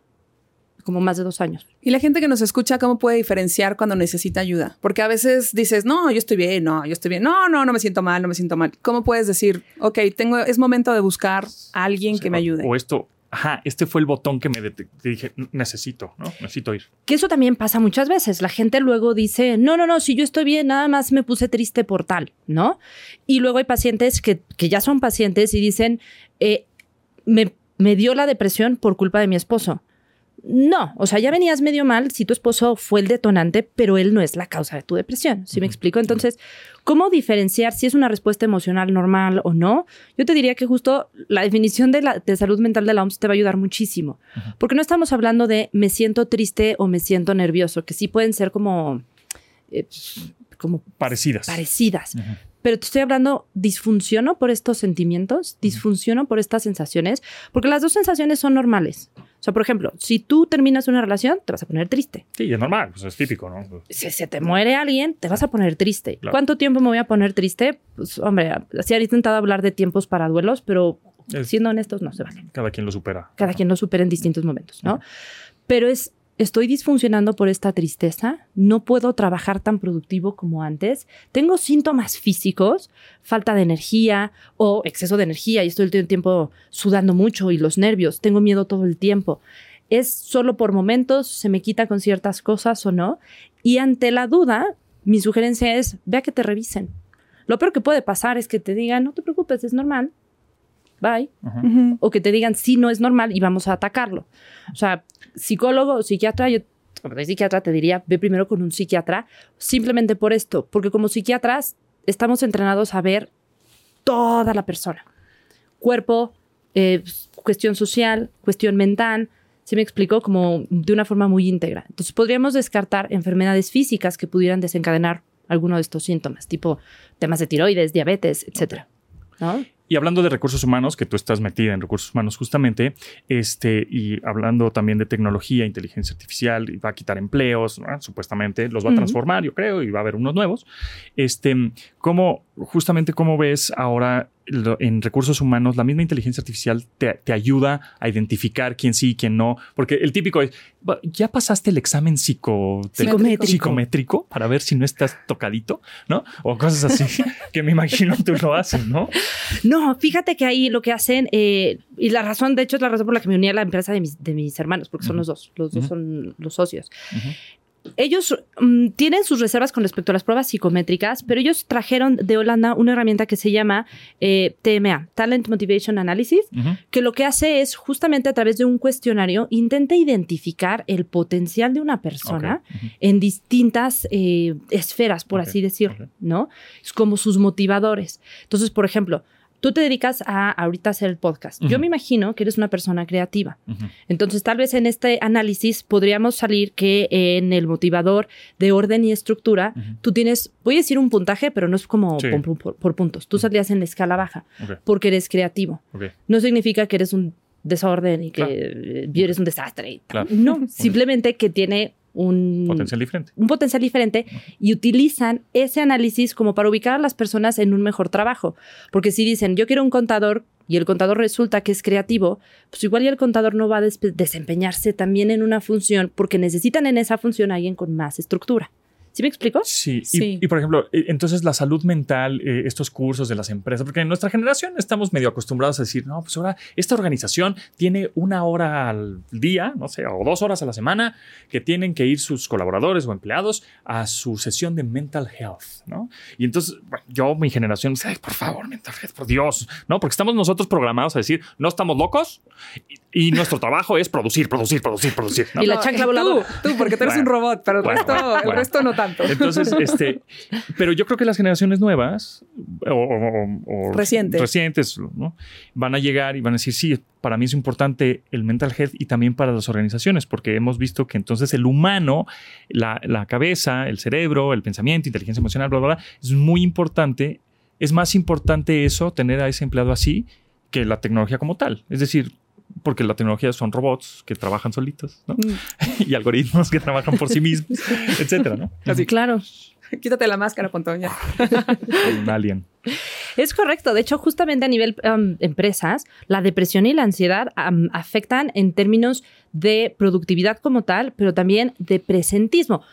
como más de dos años. Y la gente que nos escucha, ¿cómo puede diferenciar cuando necesita ayuda? Porque a veces dices, no, yo estoy bien, no, yo estoy bien, no, no, no me siento mal, no me siento mal. ¿Cómo puedes decir, ok, tengo, es momento de buscar a alguien O sea, que me ayude? O esto, ajá, este fue el botón que me dije, necesito, ¿no? Necesito ir. Que eso también pasa muchas veces. La gente luego dice, no, no, no, si yo estoy bien, nada más me puse triste por tal, ¿no? Y luego hay pacientes que, que ya son pacientes y dicen, eh, me, me dio la depresión por culpa de mi esposo. No, o sea, ya venías medio mal si tu esposo fue el detonante, pero él no es la causa de tu depresión. ¿Sí me explico? Entonces, ¿cómo diferenciar si es una respuesta emocional normal o no? Yo te diría que justo la definición de, la, de salud mental de la OMS te va a ayudar muchísimo. Porque no estamos hablando de me siento triste o me siento nervioso, que sí pueden ser como, eh, como Parecidas. parecidas. Pero te estoy hablando, disfunciono por estos sentimientos, disfunciono por estas sensaciones, porque las dos sensaciones son normales. O sea, por ejemplo, si tú terminas una relación, te vas a poner triste. Sí, es normal, pues es típico, ¿no? Si se te muere alguien, te vas a poner triste. Claro. ¿Cuánto tiempo me voy a poner triste? Pues, hombre, así he intentado hablar de tiempos para duelos, pero siendo honestos, no se vale. Cada quien lo supera. Cada quien lo supera en distintos momentos, ¿no? Pero es, estoy disfuncionando por esta tristeza, no puedo trabajar tan productivo como antes, tengo síntomas físicos, falta de energía o exceso de energía y estoy todo el tiempo sudando mucho y los nervios, tengo miedo todo el tiempo. Es solo por momentos, se me quita con ciertas cosas o no. Y ante la duda, mi sugerencia es, ve a que te revisen. Lo peor que puede pasar es que te digan, no te preocupes, es normal. Bye Ajá. Ujú. o que te digan sí no es normal y vamos a atacarlo. O sea, psicólogo o psiquiatra, yo como psiquiatra te diría, ve primero con un psiquiatra simplemente por esto, porque como psiquiatras estamos entrenados a ver toda la persona. Cuerpo, eh, cuestión social, cuestión mental, ¿sí me explico? Como de una forma muy íntegra. Entonces podríamos descartar enfermedades físicas que pudieran desencadenar alguno de estos síntomas, tipo temas de tiroides, diabetes, etcétera. ¿No? Y hablando de recursos humanos, que tú estás metida en recursos humanos justamente, este, y hablando también de tecnología, inteligencia artificial, y va a quitar empleos, ¿no? supuestamente, los va a transformar, yo creo, y va a haber unos nuevos. Este, ¿cómo, justamente, cómo ves ahora en recursos humanos, la misma inteligencia artificial te, te ayuda a identificar quién sí y quién no? Porque el típico es, "Va, ¿ya pasaste el examen psico Psicométrico. psicométrico para ver si no estás tocadito? ¿No? O cosas así, que me imagino tú lo haces, ¿no? No, fíjate que ahí lo que hacen, eh, y la razón, de hecho, es la razón por la que me uní a la empresa de mis, de mis hermanos, porque son los dos, los dos son los socios. Ellos mm, tienen sus reservas con respecto a las pruebas psicométricas, pero ellos trajeron de Holanda una herramienta que se llama eh, TMA, Talent Motivation Analysis, que lo que hace es justamente a través de un cuestionario intenta identificar el potencial de una persona en distintas eh, esferas, por así decirlo. ¿no? Es como sus motivadores. Entonces, por ejemplo, tú te dedicas a ahorita hacer el podcast. Yo me imagino que eres una persona creativa. Entonces, tal vez en este análisis podríamos salir que en el motivador de orden y estructura, tú tienes, voy a decir un puntaje, pero no es como Sí. por, por- por puntos. Tú salías en la escala baja porque eres creativo. No significa que eres un desorden y que Claro. eres un desastre. Claro. No, simplemente que tiene un Potencial diferente. un potencial diferente y utilizan ese análisis como para ubicar a las personas en un mejor trabajo. Porque si dicen, yo quiero un contador y el contador resulta que es creativo, pues igual y el contador no va a desempeñarse también en una función porque necesitan en esa función a alguien con más estructura. ¿Sí me explico? Sí, y- Sí. Y, por ejemplo, eh, entonces la salud mental, eh, estos cursos de las empresas, porque en nuestra generación estamos medio acostumbrados a decir, no, pues ahora esta organización tiene una hora al día, no sé, o dos horas a la semana, que tienen que ir sus colaboradores o empleados a su sesión de mental health, ¿no? Y entonces, bueno, yo, mi generación, dice, "Ay, por favor, mental health, por Dios, ¿no? Porque estamos nosotros programados a decir, no estamos locos y, y nuestro trabajo es producir, producir, producir, producir, ¿no? Y la chancla voladora. Tú, tú, porque tú eres un Bueno. robot, pero el, Bueno, resto, bueno, el bueno. resto no tanto. Entonces, este, pero yo creo que las generaciones nuevas o, o- o- o Recientes. recientes, ¿no? van a llegar y van a decir, sí, para mí es importante el mental health y también para las organizaciones, porque hemos visto que entonces el humano, la, la cabeza, el cerebro, el pensamiento, inteligencia emocional, bla, bla, bla, es muy importante. Es más importante eso, tener a ese empleado así, que la tecnología como tal. Es decir, porque la tecnología son robots que trabajan solitos, ¿no? Mm. y algoritmos que trabajan por sí mismos, etcétera, ¿no? Así. Claro. Quítate la máscara, Pontón, ya. Un alien. Es correcto. De hecho, justamente a nivel um, empresas, la depresión y la ansiedad um, afectan en términos de productividad como tal, pero también de presentismo.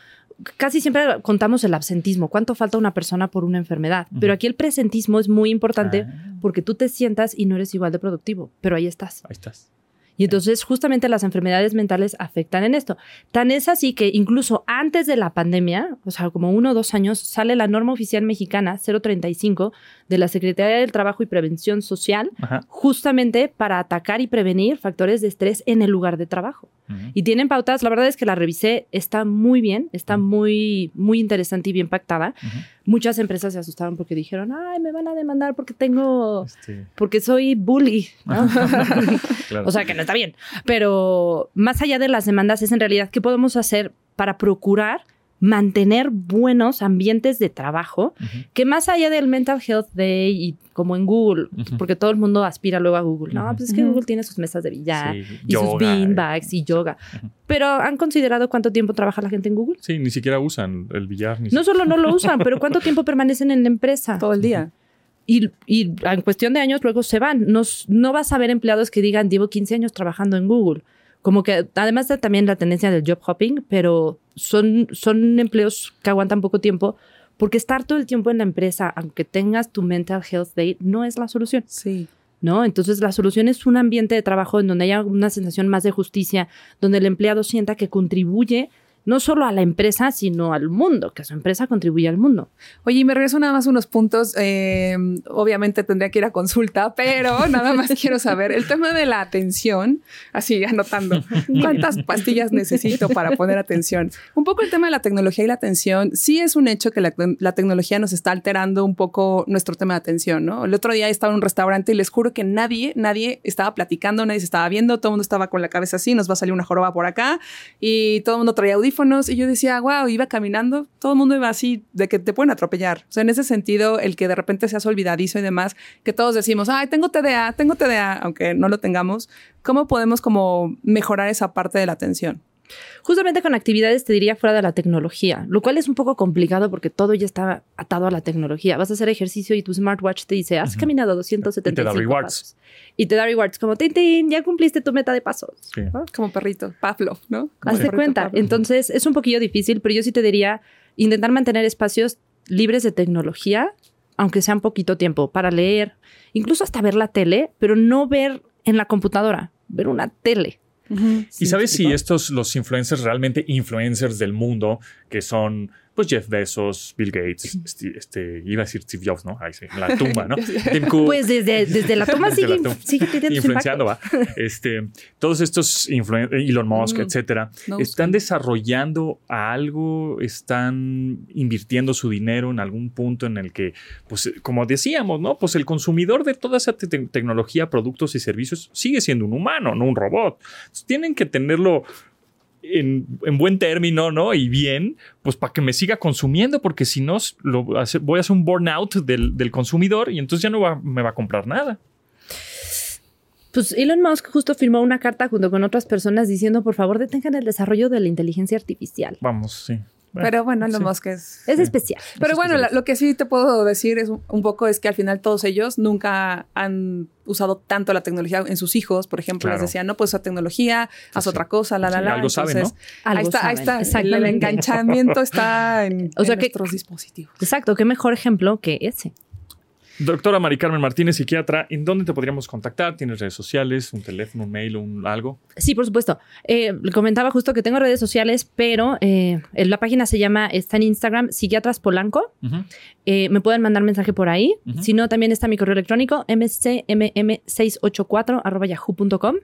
Casi siempre contamos el absentismo, cuánto falta una persona por una enfermedad, pero aquí el presentismo es muy importante Ah, porque tú te sientas y no eres igual de productivo, pero ahí estás. ahí estás. Y entonces justamente las enfermedades mentales afectan en esto. Tan es así que incluso antes de la pandemia, o sea, como uno o dos años, sale la norma oficial mexicana 035 de la Secretaría del Trabajo y Prevención Social, Ajá. justamente para atacar y prevenir factores de estrés en el lugar de trabajo. Y tienen pautas, la verdad es que la revisé, está muy bien, está muy, muy interesante y bien pactada. Ujú. Muchas empresas se asustaron porque dijeron, ay, me van a demandar porque tengo, Este, porque soy bully. ¿no? claro. O sea, que no está bien. Pero más allá de las demandas, es en realidad qué podemos hacer para procurar mantener buenos ambientes de trabajo, que más allá del Mental Health Day y como en Google, porque todo el mundo aspira luego a Google, no, pues es que. Google tiene sus mesas de billar Sí, y sus yoga, beanbags y yoga. Pero ¿han considerado cuánto tiempo trabaja la gente en Google? Sí, ni siquiera usan el billar. Ni No solo no lo usan, pero ¿cuánto tiempo permanecen en la empresa? Todo el día. Y, y en cuestión de años luego se van. No, s- no vas a ver empleados que digan, llevo 15 años trabajando en Google. Como que además de también la tendencia del job hopping, pero son, son empleos que aguantan poco tiempo porque estar todo el tiempo en la empresa, aunque tengas tu mental health day, no es la solución, Sí. ¿no? Entonces la solución es un ambiente de trabajo en donde haya una sensación más de justicia, donde el empleado sienta que contribuye no solo a la empresa, sino al mundo, que su empresa contribuye al mundo. Oye, y me regreso nada más unos puntos. eh, obviamente tendría que ir a consulta, pero nada más quiero saber el tema de la atención. Así, anotando. ¿Cuántas pastillas necesito para poner atención? Un poco el tema de la tecnología y la atención. Sí es un hecho que la, la tecnología nos está alterando un poco nuestro tema de atención, ¿no? El otro día estaba en un restaurante y les juro que nadie, nadie estaba platicando, nadie se estaba viendo, todo el mundo estaba con la cabeza así, nos va a salir una joroba por acá y todo el mundo traía audífonos y yo decía, wow, iba caminando, todo el mundo iba así de que te pueden atropellar. O sea, en ese sentido, el que de repente seas olvidadizo y demás, que todos decimos, ay, tengo TDA, tengo TDA, aunque no lo tengamos, ¿cómo podemos como mejorar esa parte de la atención? Justamente con actividades te diría fuera de la tecnología, lo cual es un poco complicado porque todo ya está atado a la tecnología. Vas a hacer ejercicio y tu smartwatch te dice, has caminado Y 275 te da rewards. pasos. Y te da rewards como, tin, tin, ya cumpliste tu meta de pasos. Sí. ¿no? Como perrito, Pavlov, ¿no? Como Haz de perrito cuenta. Pavlov. Entonces es un poquillo difícil, pero yo sí te diría intentar mantener espacios libres de tecnología, aunque sea un poquito tiempo, para leer, incluso hasta ver la tele, pero no ver en la computadora, ver una tele. ¿Y sabes si estos, los influencers, realmente influencers del mundo, que son pues Jeff Bezos, Bill Gates, este, este, iba a decir Steve Jobs, ¿no? Ahí sí, en la tumba, ¿no? Tim Cook. Pues desde, desde la Desde sigue, sigue teniendo influenciando, va. Este, todos estos Elon Musk, Mm. etcétera, No, están desarrollando algo, están invirtiendo su dinero en algún punto en el que, pues, como decíamos, ¿no? Pues el consumidor de toda esa te- te- tecnología, productos y servicios sigue siendo un humano, no un robot. Entonces, tienen que tenerlo en, en buen término, ¿no? Y bien, pues para que me siga consumiendo, porque si no, lo voy a hacer un burnout del, del consumidor y entonces ya no va- me va a comprar nada. Pues Elon Musk justo firmó una carta junto con otras personas diciendo, por favor, detengan el desarrollo de la inteligencia artificial. Vamos, sí. Pero bueno, lo sí. que es. Es especial. Pero bueno, la- lo que sí te puedo decir es un, poco es que al final todos ellos nunca han usado tanto la tecnología en sus hijos. Por ejemplo, Claro. les decían, no, pues esa tecnología, haz sí. otra cosa, la, la, la. algo saben, ¿no? Algo ahí está, ahí está. El, enganchamiento está en, O sea en que- nuestros dispositivos. Exacto, qué mejor ejemplo que ese. Doctora Mari Carmen Martínez, psiquiatra, ¿en dónde te podríamos contactar? ¿Tienes redes sociales, un teléfono, un mail o un algo? Sí, por supuesto. Eh, le comentaba justo que tengo redes sociales, pero eh, la página se llama, está en Instagram, Psiquiatras Polanco. Eh, me pueden mandar mensaje por ahí. Si no, también está mi correo electrónico, mcmm684 arroba yahoo.com.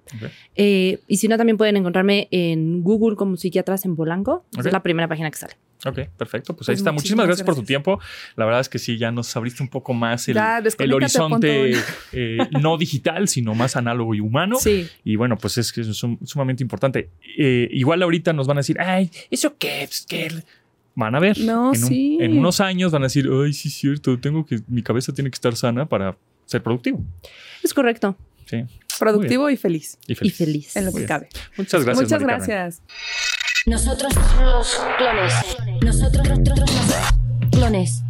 Eh, y si no, también pueden encontrarme en Google como Psiquiatras en Polanco. Es la primera página que sale. Ok, perfecto. Pues, Pues ahí está. Muchísimas muchísimas gracias, por tu gracias. tiempo. La verdad es que sí, ya nos abriste un poco más el, Ya, el horizonte eh, no digital, sino más análogo y humano. Sí. Y bueno, pues es que es sum- sumamente importante. Eh, igual ahorita nos van a decir, ay, ¿eso qué? Pues, ¿qué? Van a ver. No, en, un- sí. en unos años van a decir, ay, sí es cierto, tengo que, mi cabeza tiene que estar sana para ser productivo. Es correcto. Sí. Productivo y feliz. Y Y feliz. feliz. En lo Muy que bien. cabe. Muchas gracias. Muchas Mari Carmen. Nosotros los clones. Nosotros los clones.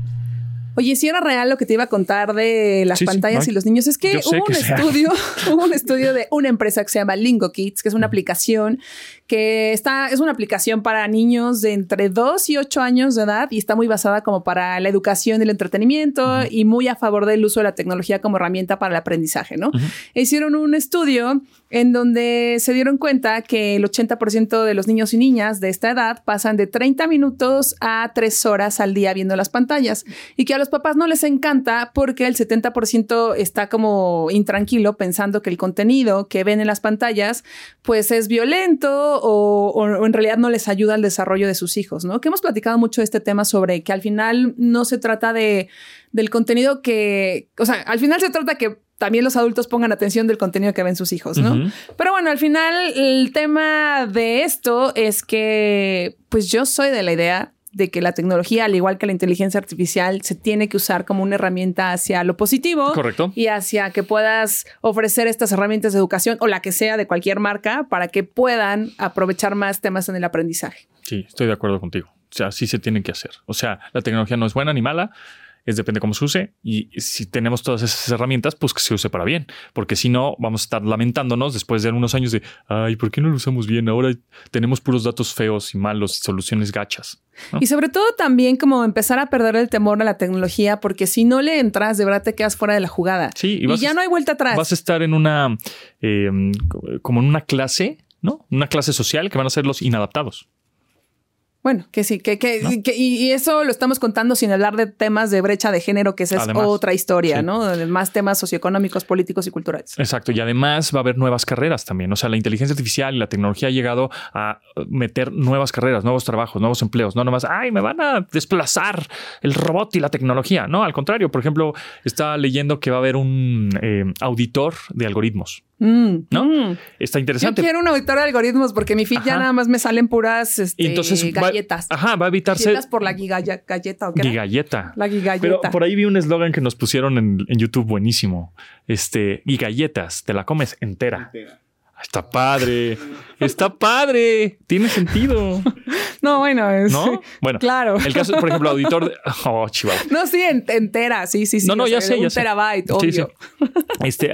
Oye, si era real lo que te iba a contar de las Sí, pantallas y los niños, es que hubo que un sea. estudio, hubo un estudio de una empresa que se llama Lingo Kids, que es una aplicación que está, es una aplicación para niños de entre 2 y 8 años de edad y está muy basada como para la educación y el entretenimiento y muy a favor del uso de la tecnología como herramienta para el aprendizaje, ¿no? Hicieron un estudio en donde se dieron cuenta que el 80% de los niños y niñas de esta edad pasan de 30 minutos a 3 horas al día viendo las pantallas y que a los papás no les encanta porque el 70% está como intranquilo pensando que el contenido que ven en las pantallas pues es violento o, en realidad no les ayuda al desarrollo de sus hijos, ¿no? Que hemos platicado mucho de este tema sobre que al final no se trata de del contenido que, o sea, al final se trata que también los adultos pongan atención del contenido que ven sus hijos, ¿no? Pero bueno, al final el tema de esto es que pues yo soy de la idea de que la tecnología, al igual que la inteligencia artificial, se tiene que usar como una herramienta hacia lo positivo Correcto. y hacia que puedas ofrecer estas herramientas de educación o la que sea de cualquier marca para que puedan aprovechar más temas en el aprendizaje. Sí, estoy de acuerdo contigo. O sea, sí se tiene que hacer. O sea, la tecnología no es buena ni mala. Es depende cómo se use. Y si tenemos todas esas herramientas, pues que se use para bien. Porque si no, vamos a estar lamentándonos después de unos años de, ay, ¿por qué no lo usamos bien? Ahora tenemos puros datos feos y malos y soluciones gachas. ¿no? Y sobre todo también como empezar a perder el temor a la tecnología, porque si no le entras, de verdad te quedas fuera de la jugada. Sí, y y, vas a- ya no hay vuelta atrás. Vas a estar en una, eh, como en una clase, ¿no? Una clase social que van a ser los inadaptados. Bueno, que sí, que, que, que- y, y eso lo estamos contando sin hablar de temas de brecha de género, que esa es Además, otra historia, sí. ¿no? Más temas socioeconómicos, políticos y culturales. Exacto. Y además va a haber nuevas carreras también. O sea, la inteligencia artificial y la tecnología ha llegado a meter nuevas carreras, nuevos trabajos, nuevos empleos. No nomás, ay, me van a desplazar el robot y la tecnología. No, al contrario. Por ejemplo, está leyendo que va a haber un eh, auditor de algoritmos. Mm, ¿No? mm. Está Yo interesante. quiero un auditor de algoritmos porque mi feed ya nada más me salen puras este, va- galletas. ajá, va a evitarse Galletas por la gigalla- galleta o qué era? gigalleta. La gigalleta. Pero por ahí vi un eslogan que nos pusieron en, en YouTube buenísimo. Este, y galletas, te la comes entera. Está padre. Está padre. Tiene sentido. No, bueno, es, ¿No? Bueno, claro. El caso, por ejemplo, auditor de. Oh, chihuahua. No, sí, en- entera, sí, sí, sí. No, no, ya sé, ya un sé. terabyte, Sí, obvio. sí. Este,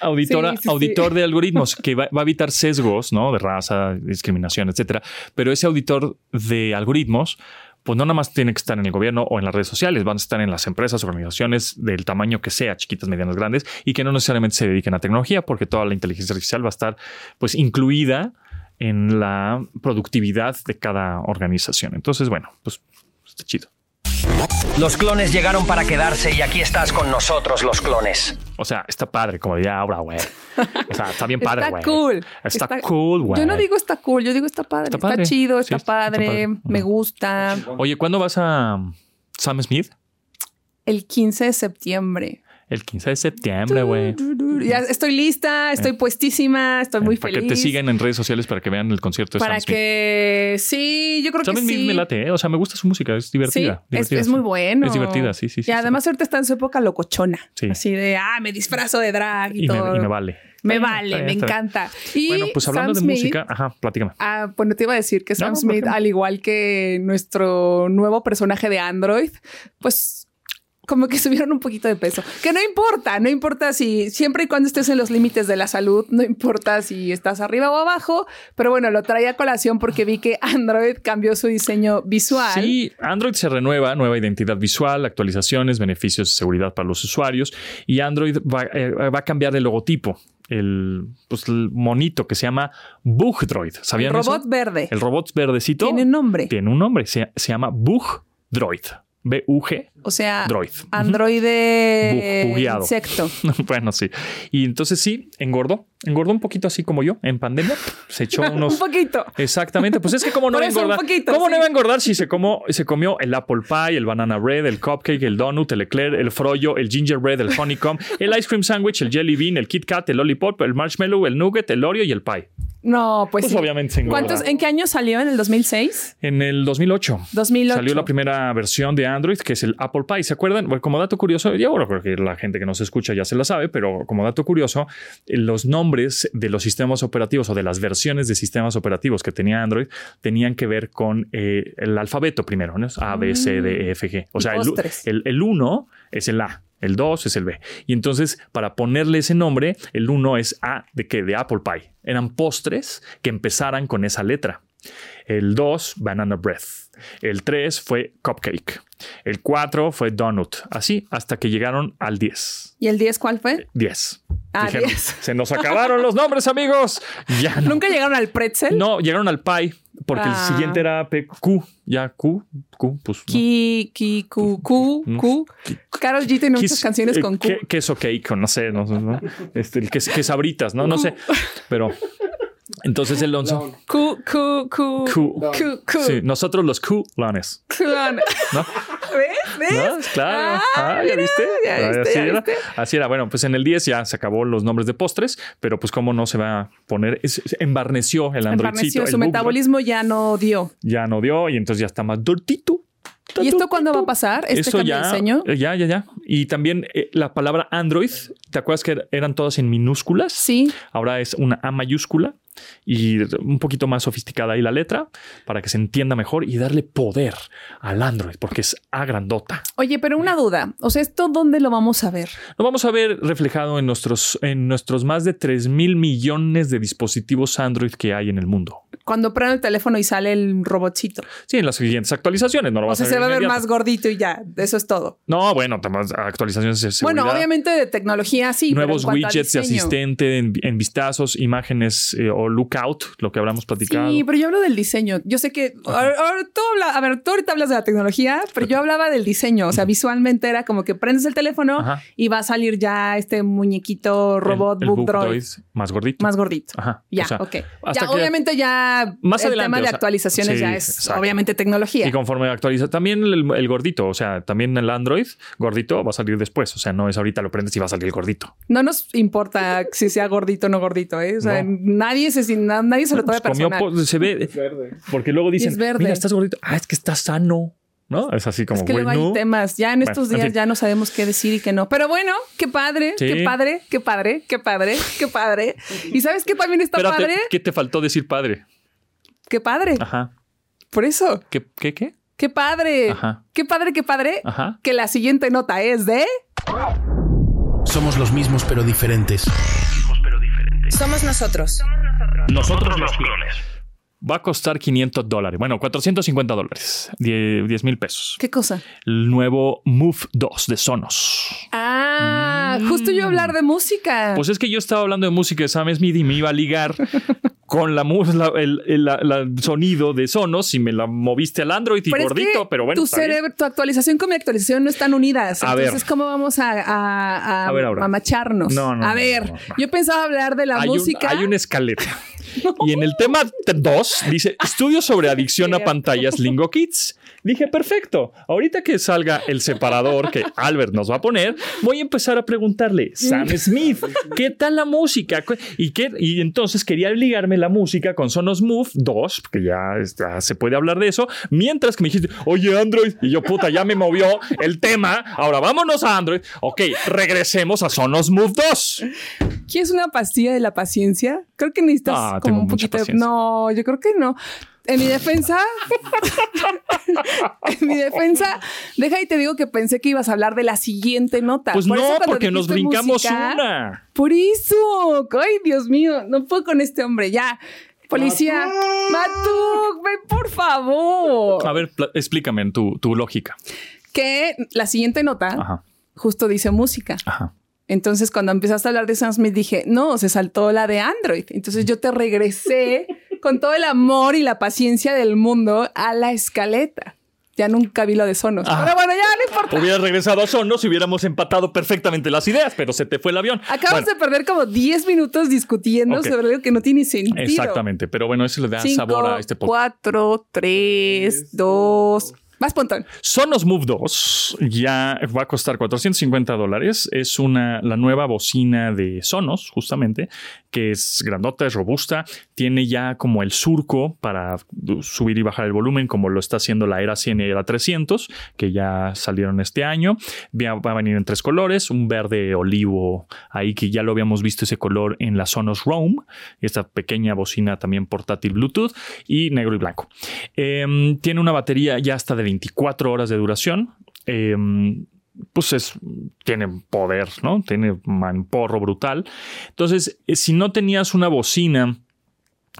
auditora, Sí, sí, sí. auditor de algoritmos que va, va a evitar sesgos, ¿no? De raza, discriminación, etcétera. Pero ese auditor de algoritmos, pues no nada más tiene que estar en el gobierno o en las redes sociales, van a estar en las empresas, organizaciones del tamaño que sea, chiquitas, medianas, grandes, y que no necesariamente se dediquen a tecnología, porque toda la inteligencia artificial va a estar, pues, incluida en la productividad de cada organización. Entonces, bueno, pues está chido. Los clones llegaron para quedarse y aquí estás con nosotros, los clones. O sea, está padre, como diría ahora, güey. O sea, está bien padre, está güey. cool. Está, cool, güey. Yo no digo está cool, yo digo está padre. Está Está, chido, Sí, está, está padre, me gusta. Oye, ¿cuándo vas a Sam Smith? El 15 de septiembre. El 15 de septiembre, güey. Ya estoy lista, estoy puestísima, estoy muy Eh, para feliz. que te sigan en redes sociales para que vean el concierto de Para Sam Smith. que sí, yo creo Sam que Smith sí. me late, ¿eh? O sea, me gusta su música, es Sí, divertida. es, sí. muy bueno. Es divertida, sí, sí, sí. Y además ahorita está en su época locochona. Sí. Así de, ah, me disfrazo de drag y, y todo. me, y me vale. Me vale, me encanta. Y Bueno, pues hablando Sam de Smith- música, ajá, platícame. Ah, bueno, te iba a decir que Sam No, Smith, al igual que nuestro nuevo personaje de Android, pues como que subieron un poquito de peso. Que no importa, no importa si siempre y cuando estés en los límites de la salud, no importa si estás arriba o abajo, pero bueno, lo traía a colación porque vi que Android cambió su diseño visual. Sí, Android se renueva, nueva identidad visual, actualizaciones, beneficios de seguridad para los usuarios y Android va, eh, va a cambiar el logotipo, el, pues, el monito que se llama Bugdroid. El ¿Sabían robot eso? verde. El robot verdecito Tiene nombre. tiene un nombre, se, se llama Bugdroid. B-U-G. O sea, Droid. androide bugueado. insecto. bueno, sí. Y entonces sí, engordó. Engordó un poquito así como yo en pandemia. Se echó unos... Un poquito. Exactamente, pues es que cómo no va a engordar. poquito, ¿Cómo sí. no va a engordar si se comió, se comió el apple pie, el banana bread, el cupcake, el donut, el eclair, el frollo, el gingerbread, el honeycomb, el ice cream sandwich, el jelly bean, el Kit Kat, el lollipop, el marshmallow, el nugget, el Oreo y el pie? No, pues, Pues sí. obviamente se engorda. ¿Cuántos, ¿En qué año salió? ¿En el 2006? En el 2008. 2008. Salió la primera versión de Android, que es el Apple Pie. ¿Se acuerdan? Bueno, como dato curioso, ya bueno, creo que la gente que nos escucha ya se la sabe, pero como dato curioso, eh, los nombres de los sistemas operativos o de las versiones de sistemas operativos que tenía Android tenían que ver con eh, el alfabeto primero, ¿no? A, B, C, D, E, F, G. O Y sea, el 1 es el A. El 2 es el B. Y entonces, para ponerle ese nombre, el 1 es A de que de Apple Pie. Eran postres que empezaran con esa letra. El 2, Banana Breath. El 3 fue Cupcake. El 4 fue Donut. Así hasta que llegaron al 10. ¿Y el 10 cuál fue? 10. Ah, Dijeron, 10. se nos acabaron los nombres, amigos. Ya no. ¿Nunca llegaron al pretzel? No, llegaron al Pie porque Ah. el siguiente era P- Q. Ya Q, Q, pues. no. Ki, ki, Q, Q, No. Q. Carol G tiene muchas canciones eh, con Q. que- queso cake, no sé, no, sé, ¿no? Este, el que, que sabritas, ¿no? No sé. Pero entonces el 11. Q, Q, Q, Q. Q, Q. Sí, nosotros los Q-lones. Clon. ¿no? ¿Ves? ¿Ves? ¿No? Claro. Ah, Ah, ¿ya mira, viste? ya Ah, viste, así, ya era. viste. así era. Bueno, pues en el 10 ya se acabó los nombres de postres, pero pues cómo no se va a poner, es- es- embarneció el androidcito. Embarneció, su metabolismo ya no dio. Ya no dio y entonces ya está más dortito. ¿Y esto cuándo va a pasar? ¿Este Eso cambio ya, de diseño? ya, ya, ya. Y también eh, la palabra Android, ¿te acuerdas que er- eran todas en minúsculas? Sí. Ahora es una A mayúscula y un poquito más sofisticada ahí la letra para que se entienda mejor y darle poder al Android porque es A grandota. Oye, pero una duda. O sea, ¿esto dónde lo vamos a ver? Lo vamos a ver reflejado en nuestros, en nuestros más de 3 mil millones de dispositivos Android que hay en el mundo. Cuando prendo el teléfono y sale el robotcito. Sí, en las siguientes actualizaciones. No lo O sea, a se va a ver más gordito y ya. Eso es todo. No, bueno, actualizaciones de seguridad. Bueno, obviamente de tecnología sí. pero Nuevos en widgets de asistente en, en vistazos, imágenes eh, o lookout, lo que hablamos platicado. Sí, pero yo hablo del diseño. Yo sé que ahora- tú habla- a ver, tú ahorita hablas de la tecnología, pero yo hablaba del diseño. O sea, visualmente era como que prendes el teléfono Ajá. y va a salir ya este muñequito robot el, el book droid Droid más gordito. más gordito. Ajá. Ya, O sea, ok. Ya, obviamente ya Más el adelante, tema de o sea, actualizaciones sí, ya es exacto. obviamente tecnología. Y conforme actualiza, también el, el gordito, o sea, también el Android gordito va a salir después. O sea, no es ahorita lo prendes y va a salir el gordito. No nos importa si sea gordito o no gordito, ¿eh? O sea, No. nadie se na- nadie se lo toma Pues personal. se ve, Verde. porque luego dicen, es verde. mira, estás gordito. Ah, es que estás sano. ¿No? Es así como, Es que luego hay temas. Ya en Bueno, estos en días fin. ya no sabemos qué decir y qué no. Pero bueno, qué padre, Sí. qué padre, qué padre, qué padre, qué padre. Y sabes qué también está Espérate, padre, ¿qué te faltó decir padre? qué padre. Ajá. Por eso, ¿Qué, qué, qué? Qué padre, Ajá. qué padre, qué padre. Ajá. Que la siguiente nota es de Somos los mismos pero diferentes. Somos nosotros. Nosotros los clones. Va a costar 500 dólares. Bueno, 450 dólares. 10 mil pesos. qué cosa. El nuevo Move 2 de Sonos. Ah, justo yo hablar de música. Pues es que yo estaba hablando de música de Sam Smith y me iba a ligar con la, el, el- la- la sonido de Sonos y me la moviste al Android y Pero es gordito, que pero bueno. tu bien. cerebro, tu actualización con mi actualización no están unidas. A ver. Entonces, ¿cómo vamos a, a, a- A ver, macharnos? No, no, A ver, no, yo pensaba hablar de la hay un- música. hay una escaleta. Y en el tema 2 dice estudios sobre adicción a pantallas Lingo Kids. Dije, perfecto. Ahorita que salga el separador que Albert nos va a poner, voy a empezar a preguntarle, Sam Smith, ¿qué tal la música? ¿Qué- Y, qué? y entonces quería ligarme la música con Sonos Move 2, porque ya, ya se puede hablar de eso, mientras que me dijiste, oye Android, y yo, puta, ya me movió el tema, ahora vámonos a Android. Ok, regresemos a Sonos Move 2. ¿Quieres una pastilla de la paciencia? Creo que necesitas Ah, como tengo un poquito de... No, yo creo que no. En mi defensa, en mi defensa, deja y te digo que pensé que ibas a hablar de la siguiente nota. Pues Por no, eso porque nos brincamos música- una. Por eso. Ay, Dios mío, no puedo con este hombre. Ya. Policía. Matuk, ven por favor. A ver, explícame en tu, tu lógica. Que la siguiente nota Ajá, justo dice música. ajá. Entonces, cuando empezaste a hablar de Sam Smith, dije, no, se saltó la de Android. Entonces, yo te regresé con todo el amor y la paciencia del mundo a la escaleta. Ya nunca vi lo de Sonos. Ah. Pero bueno, ya no importa. Hubieras regresado a Sonos si hubiéramos empatado perfectamente las ideas, pero se te fue el avión. Acabas Bueno, de perder como 10 minutos discutiendo Ok. sobre algo que no tiene sentido. Exactamente, pero bueno, eso le da Cinco, sabor a este podcast. 4, 3, 2. Más pontón. Sonos Move 2 ya va a costar 450 dólares. Es una, la nueva bocina de Sonos, justamente, que es grandota, es robusta. Tiene ya como el surco para subir y bajar el volumen, como lo está haciendo la Era 100 y Era 300, que ya salieron este año. Va a venir en tres colores: un verde olivo, ahí que ya lo habíamos visto ese color en la Sonos Roam, esta pequeña bocina también portátil Bluetooth, y negro y blanco. Em, tiene una batería ya hasta de 24 horas de duración. Em, pues es, tiene poder, ¿no? Tiene manporro brutal. Entonces, eh, si no tenías una bocina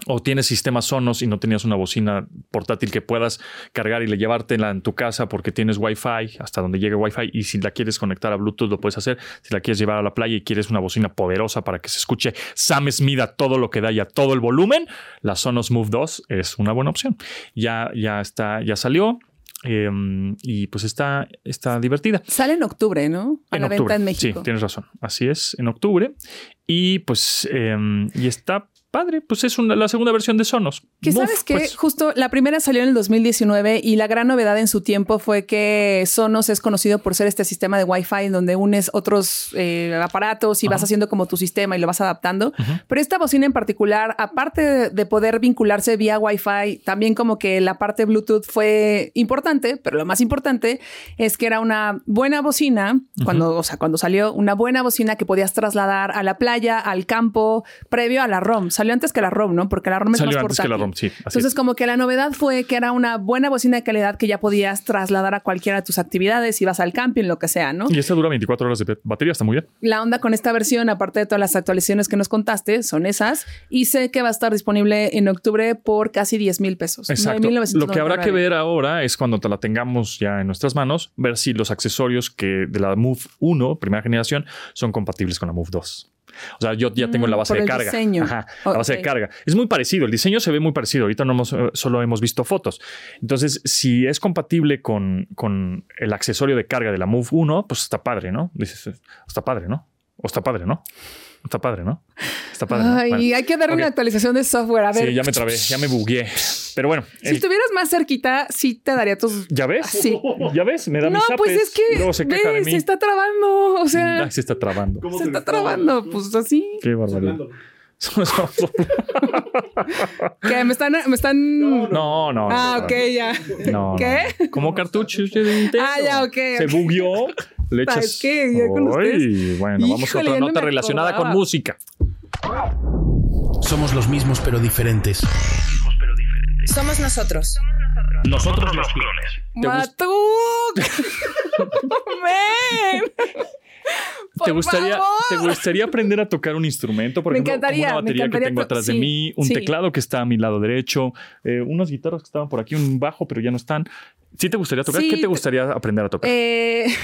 o tienes sistemas Sonos y no tenías una bocina portátil que puedas cargar y le llevártela en tu casa porque tienes Wi-Fi hasta donde llegue Wi-Fi y si la quieres conectar a Bluetooth lo puedes hacer. Si la quieres llevar a la playa y quieres una bocina poderosa para que se escuche Sam Smith a todo lo que da y a todo el volumen, la Sonos Move 2 es una buena opción. Ya, ya está, ya salió. Eh, y pues está, está divertida. Sale en octubre, ¿no? A En la octubre. venta en México. Sí, tienes razón. Así es, en octubre. Y pues, eh, y está padre. Pues es una, la segunda versión de Sonos. Que sabes que pues. justo la primera salió en el 2019 y la gran novedad en su tiempo fue que Sonos es conocido por ser este sistema de Wi-Fi donde unes otros eh, aparatos y vas haciendo como tu sistema y lo vas adaptando. Pero esta bocina en particular, aparte de, de poder vincularse vía Wi-Fi, también como que la parte Bluetooth fue importante, pero lo más importante es que era una buena bocina cuando, o sea, cuando salió una buena bocina que podías trasladar a la playa, al campo, previo a la ROM. Salió antes que la ROM, ¿no? Porque la ROM es Salió más antes que la. ROM, sí. Entonces, es. como que la novedad fue que era una buena bocina de calidad que ya podías trasladar a cualquiera de tus actividades, si vas al camping, lo que sea, ¿no? Y esta dura 24 horas de batería, está muy bien. La onda con esta versión, aparte de todas las actualizaciones que nos contaste, son esas. Y sé que va a estar disponible en octubre por casi 10 mil pesos. Exacto. Lo que habrá que 9,999. ver ahora es cuando te la tengamos ya en nuestras manos, ver si los accesorios que de la Move 1, primera generación, son compatibles con la Move 2. O sea, yo ya tengo Mm, la base por de el carga. diseño. Ajá, la base de carga. Es muy parecido. El diseño se ve muy parecido. Ahorita no hemos, eh, solo hemos visto fotos. Entonces, si es compatible con, con el accesorio de carga de la Move 1, pues está padre, ¿no? Dices, está padre, ¿no? O está padre, ¿no? Está padre, ¿no? Está padre. ¿no? Ay, Bueno. hay que darle Ok. una actualización de software. A ver, Sí, ya me trabé, ya me bugué. Pero bueno, si el- estuvieras más cerquita, sí te daría tus. ¿ya ves? Sí. ¿Ya ves? Me da No, mis pues zapes es que luego se queja de ve, mí. se está trabando. O sea, Ay, se está trabando. ¿Cómo se está trabando. Pues así. Qué barbaridad. Que me están. Me están... No, no, no. ah, no, ok, ya. No, no. ¿Qué? Como cartuchos. Ah, ya, ok, Se bugueó. Le echas. ¿Sabes qué? Ya con ustedes. Bueno, vamos a otra no nota me relacionada con acordaba. música. Somos los mismos pero diferentes. Somos nosotros. Nosotros los clones. ¿Te gust- ¡Matuk! ¿Te gustaría. ¿Te gustaría aprender a tocar un instrumento? Por Me ejemplo, encantaría, una me batería que encantaría tengo to- atrás de sí, mí, un sí. teclado que está a mi lado derecho, eh, unas guitarras que estaban por aquí, un bajo, pero ya no están. ¿Sí te gustaría tocar? Sí, ¿Qué te gustaría aprender a tocar? Eh,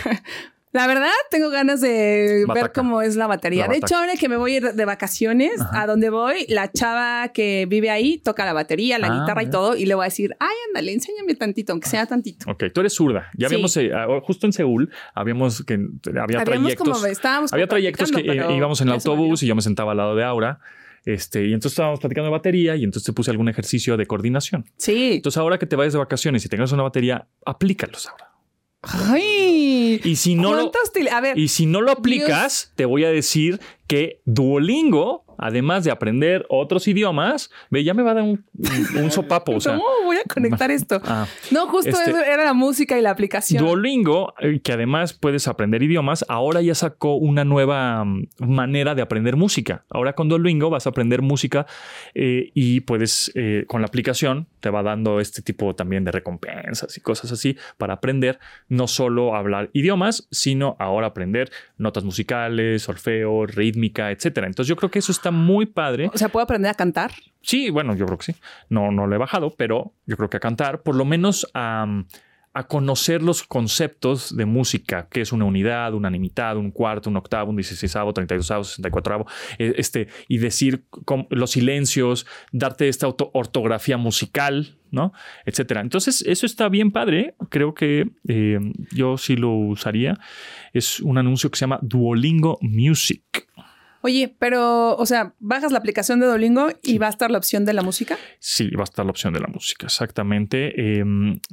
La verdad, tengo ganas de ver cómo es la batería. La de hecho, ahora que me voy de vacaciones, a donde voy, la chava que vive ahí toca la batería, la Ah, guitarra y mira. todo, y le voy a decir, ay, ándale, enséñame tantito, aunque sea tantito. Ok, tú eres zurda. Ya Sí. habíamos, eh, ah, justo en Seúl, habíamos que había Habíamos trayectos. como, estábamos había trayectos que eh, íbamos en el autobús y yo me sentaba al lado de Aura. Este, y entonces estábamos platicando de batería y entonces te puse algún ejercicio de coordinación. Sí. Entonces, ahora que te vayas de vacaciones y tengas una batería, aplícalos ahora. Ay. Y si no lo, ¿Cuántos til- A ver, y si no lo aplicas, te voy a decir que Duolingo, además de aprender otros idiomas, ve, ya me va a dar un, un- un sopapo. O sea, ¿cómo voy a conectar esto? ah. No, justo Este- eso era la música y la aplicación. Duolingo, eh, que además puedes aprender idiomas, ahora ya sacó una nueva mm, manera de aprender música. Ahora con Duolingo vas a aprender música eh, y puedes, eh, con la aplicación, te va dando este tipo también de recompensas y cosas así para aprender no solo hablar idiomas, sino ahora aprender notas musicales, solfeo, rítmica, etcétera. Entonces yo creo que eso está muy padre. O sea, ¿puedo aprender a cantar? Sí, bueno, yo creo que sí. No, no lo he bajado, pero yo creo que a cantar, por lo menos a, a conocer los conceptos de música, que es una unidad, una mitad, un cuarto, un octavo, un dieciséisavo, treinta y dosavo, sesenta y cuatroavo, eh, este, y decir los silencios, darte esta auto- ortografía musical, ¿no? Etcétera. Entonces, eso está bien padre. Creo que eh, yo sí lo usaría. Es un anuncio que se llama Duolingo Music. Oye, pero, o sea, bajas la aplicación de Duolingo y va a estar la opción de la música. Sí, va a estar la opción de la música, exactamente. Eh,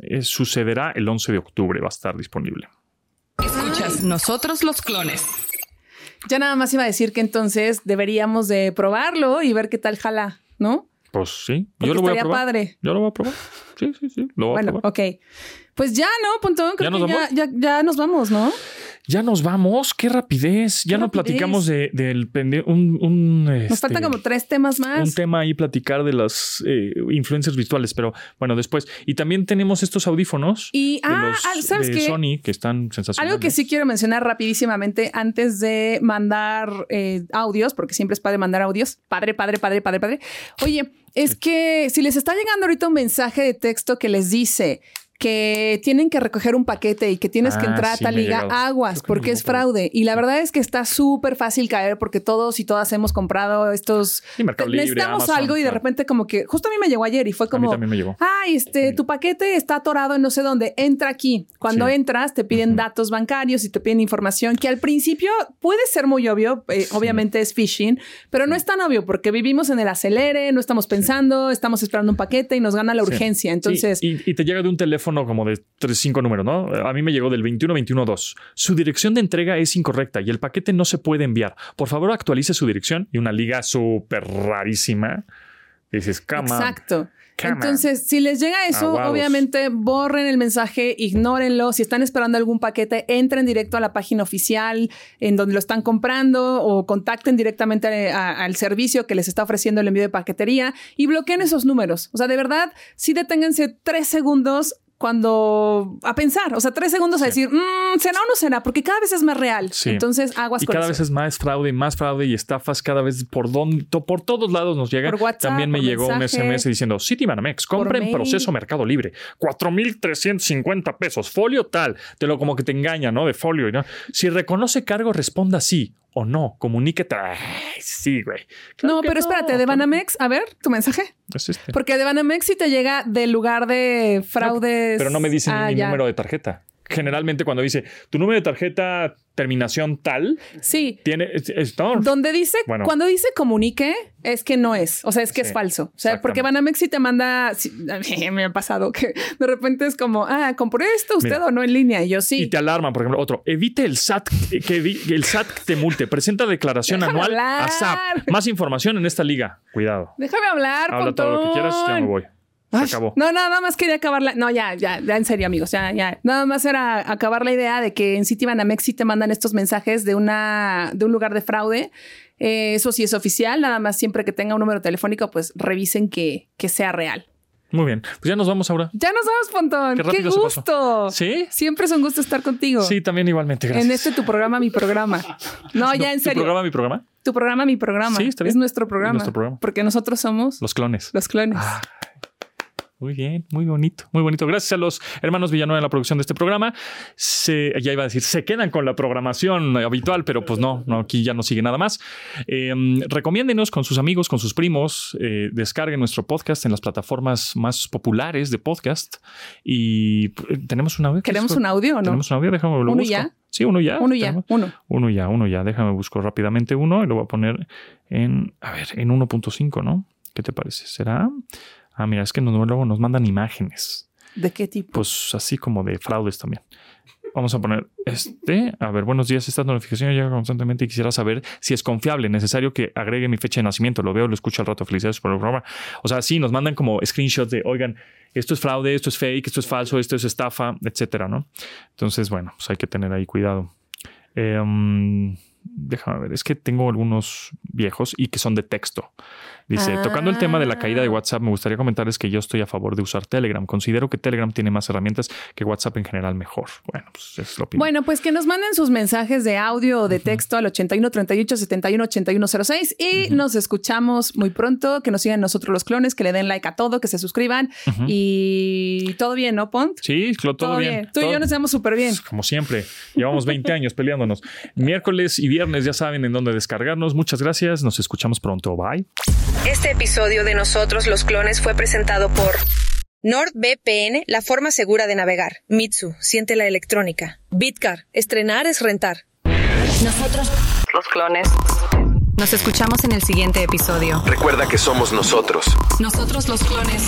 eh, sucederá el 11 de octubre, va a estar disponible. Escuchas Nosotros los Clones. Ya nada más iba a decir que entonces deberíamos de probarlo y ver qué tal jala, ¿no? Pues sí, Porque yo lo voy a probar. padre. Yo lo voy a probar. Sí, sí, sí, lo voy a Bueno, ok. Pues ya, ¿no? Punto. Creo ¿Ya nos que ya, vamos? ya, ya nos vamos, ¿no? Ya nos vamos, qué rapidez. Ya Qué no rapidez. platicamos de, del un, un, Nos este, faltan como tres temas más. un tema ahí platicar de las eh, influencers virtuales, pero bueno, después. Y también tenemos estos audífonos Y, de ah, los ah, ¿sabes de qué? Sony que están sensacionales. Algo que sí quiero mencionar rapidísimamente antes de mandar eh, audios, porque siempre es padre mandar audios. Padre, padre, padre, padre, padre. Oye, es que si les está llegando ahorita un mensaje de texto que les dice que tienen que recoger un paquete y que tienes que Ah, entrar a sí tal ha liga, aguas, que porque es fraude. Y la verdad es que está súper fácil caer porque todos y todas hemos comprado estos... Sí, Mercado Libre, Necesitamos Amazon, algo y de repente como que... Justo a mí me llegó ayer y fue A mí como... también me llegó. Ay, este, tu paquete está atorado en no sé dónde. Entra aquí. Cuando Sí. entras, te piden Ujú. datos bancarios y te piden información que al principio puede ser muy obvio. eh, Obviamente es phishing, pero no es tan obvio porque vivimos en el acelere, no estamos pensando, estamos esperando un paquete y nos gana la Sí. urgencia. Sí, Entonces, y, y te llega de un teléfono como de 3, 5 números, ¿no? A mí me llegó del 21212. Su dirección de entrega es incorrecta y el paquete no se puede enviar. Por favor, actualice su dirección y una liga súper rarísima. Dices, on. exacto. Come. Entonces, si les llega eso, Aguados. obviamente borren el mensaje, ignórenlo. Si están esperando algún paquete, entren directo a la página oficial en donde lo están comprando o contacten directamente a- a- al servicio que les está ofreciendo el envío de paquetería y bloqueen esos números. O sea, de verdad, sí deténganse tres segundos cuando a pensar, o sea, tres segundos a decir, "Mm, ¿será o no será? Porque cada vez es más real. Sí. Entonces, aguas Y con cada eso. vez es más fraude y más fraude y estafas cada vez por donde, por todos lados nos llega. Por WhatsApp, También me por llegó un. SMS diciendo Citibanamex, compra en proceso Mercado Libre, 4,350 pesos, folio tal. Te lo como que te engaña, ¿no? De folio. ¿no? Si reconoce cargo, responda sí o no. Comuníquete. Ay, sí, güey. Claro no, pero espérate, de Banamex, a ver, tu mensaje. Es este. Porque de Banamex sí te llega del lugar de fraudes. Pero no me dicen Ah, mi ya. número de tarjeta. Generalmente cuando dice tu número de tarjeta terminación tal, Sí. tiene... es- es- no, Donde dice, Bueno. cuando dice comunique, es que no es. O sea, es que es falso. O sea, porque. Banamex sí te manda. sí, a mí me ha pasado que de repente es como, ah, compré esto usted Mira. o no en línea. Y yo sí. Y te alarman, por ejemplo, otro, evite el SAT que vi- el SAT te multe, presenta declaración Déjame anual a. SAP. Más información en esta liga. Cuidado. Déjame hablar, Habla todo lo que quieras, ya me voy. Se Ay, acabó. No, nada más quería acabar la. No, ya, ya, ya, en serio, amigos, ya, ya. Nada más era acabar la idea de que en Citibanamex sí te mandan estos mensajes de una, de un lugar de fraude. Eh, eso sí es oficial. Nada más siempre que tenga un número telefónico, pues revisen que, que sea real. Muy bien. Pues ya nos vamos ahora. Ya nos vamos, Pontón. Qué rápido gusto. ¿Sí? Siempre es un gusto estar contigo. Sí, también igualmente. Gracias. En este tu programa, mi programa. No, ya en ¿Tu serio. programa, mi programa? Tu programa, mi programa. Sí, está bien. Es nuestro programa. nuestro programa. Porque nosotros somos Los clones. los clones. Muy bien, muy bonito, muy bonito. Gracias a los hermanos Villanueva en la producción de este programa. Se, ya iba a decir, se quedan con la programación habitual, pero pues no, no aquí ya no sigue nada más. Eh, recomiéndenos con sus amigos, con sus primos, eh, descarguen nuestro podcast en las plataformas más populares de podcast. Y eh, tenemos un audio. ¿Queremos un audio o no? Tenemos un audio, déjame lo ¿Uno busco. ya? Sí, uno ya. Uno ya, Tenemos- uno. Uno ya, uno ya. Déjame busco rápidamente uno y lo voy a poner en, a ver, en 1.5, ¿no? ¿Qué te parece? ¿Será? Ah, mira, es que nos, luego nos mandan imágenes, ¿De qué tipo? pues así como de fraudes también. Vamos a poner este. A ver, buenos días. Esta notificación llega constantemente y quisiera saber si es confiable. Necesario que agregue mi fecha de nacimiento. Lo veo, lo escucho al rato. Felicidades por el programa. O sea, sí, nos mandan como screenshots de, oigan, esto es fraude, esto es fake, esto es falso, esto es estafa, etcétera, ¿no? Entonces, bueno, pues hay que tener ahí cuidado. Eh, um, déjame ver, es que tengo algunos viejos y que son de texto. Dice, Ah. tocando el tema de la caída de WhatsApp, me gustaría comentarles que yo estoy a favor de usar Telegram. Considero que Telegram tiene más herramientas que WhatsApp en general mejor. Bueno, pues es lo opinión. Bueno, pues que nos manden sus mensajes de audio o de texto al 81 38 71 81 06 y nos escuchamos muy pronto. Que nos sigan nosotros los clones, que le den like a todo, que se suscriban y todo bien, ¿no, Pont? Sí, lo- todo, bien. Tú y Todo- yo nos llevamos súper bien. Como siempre, llevamos 20 años peleándonos. Miércoles y viernes ya saben en dónde descargarnos. Muchas gracias. Nos escuchamos pronto. Bye. Este episodio de Nosotros los Clones fue presentado por NordVPN, la forma segura de navegar. Mitsu, siente la electrónica. Bitcar, estrenar es rentar. Nosotros Los clones. Nos escuchamos en el siguiente episodio. Recuerda que somos nosotros. Nosotros los clones.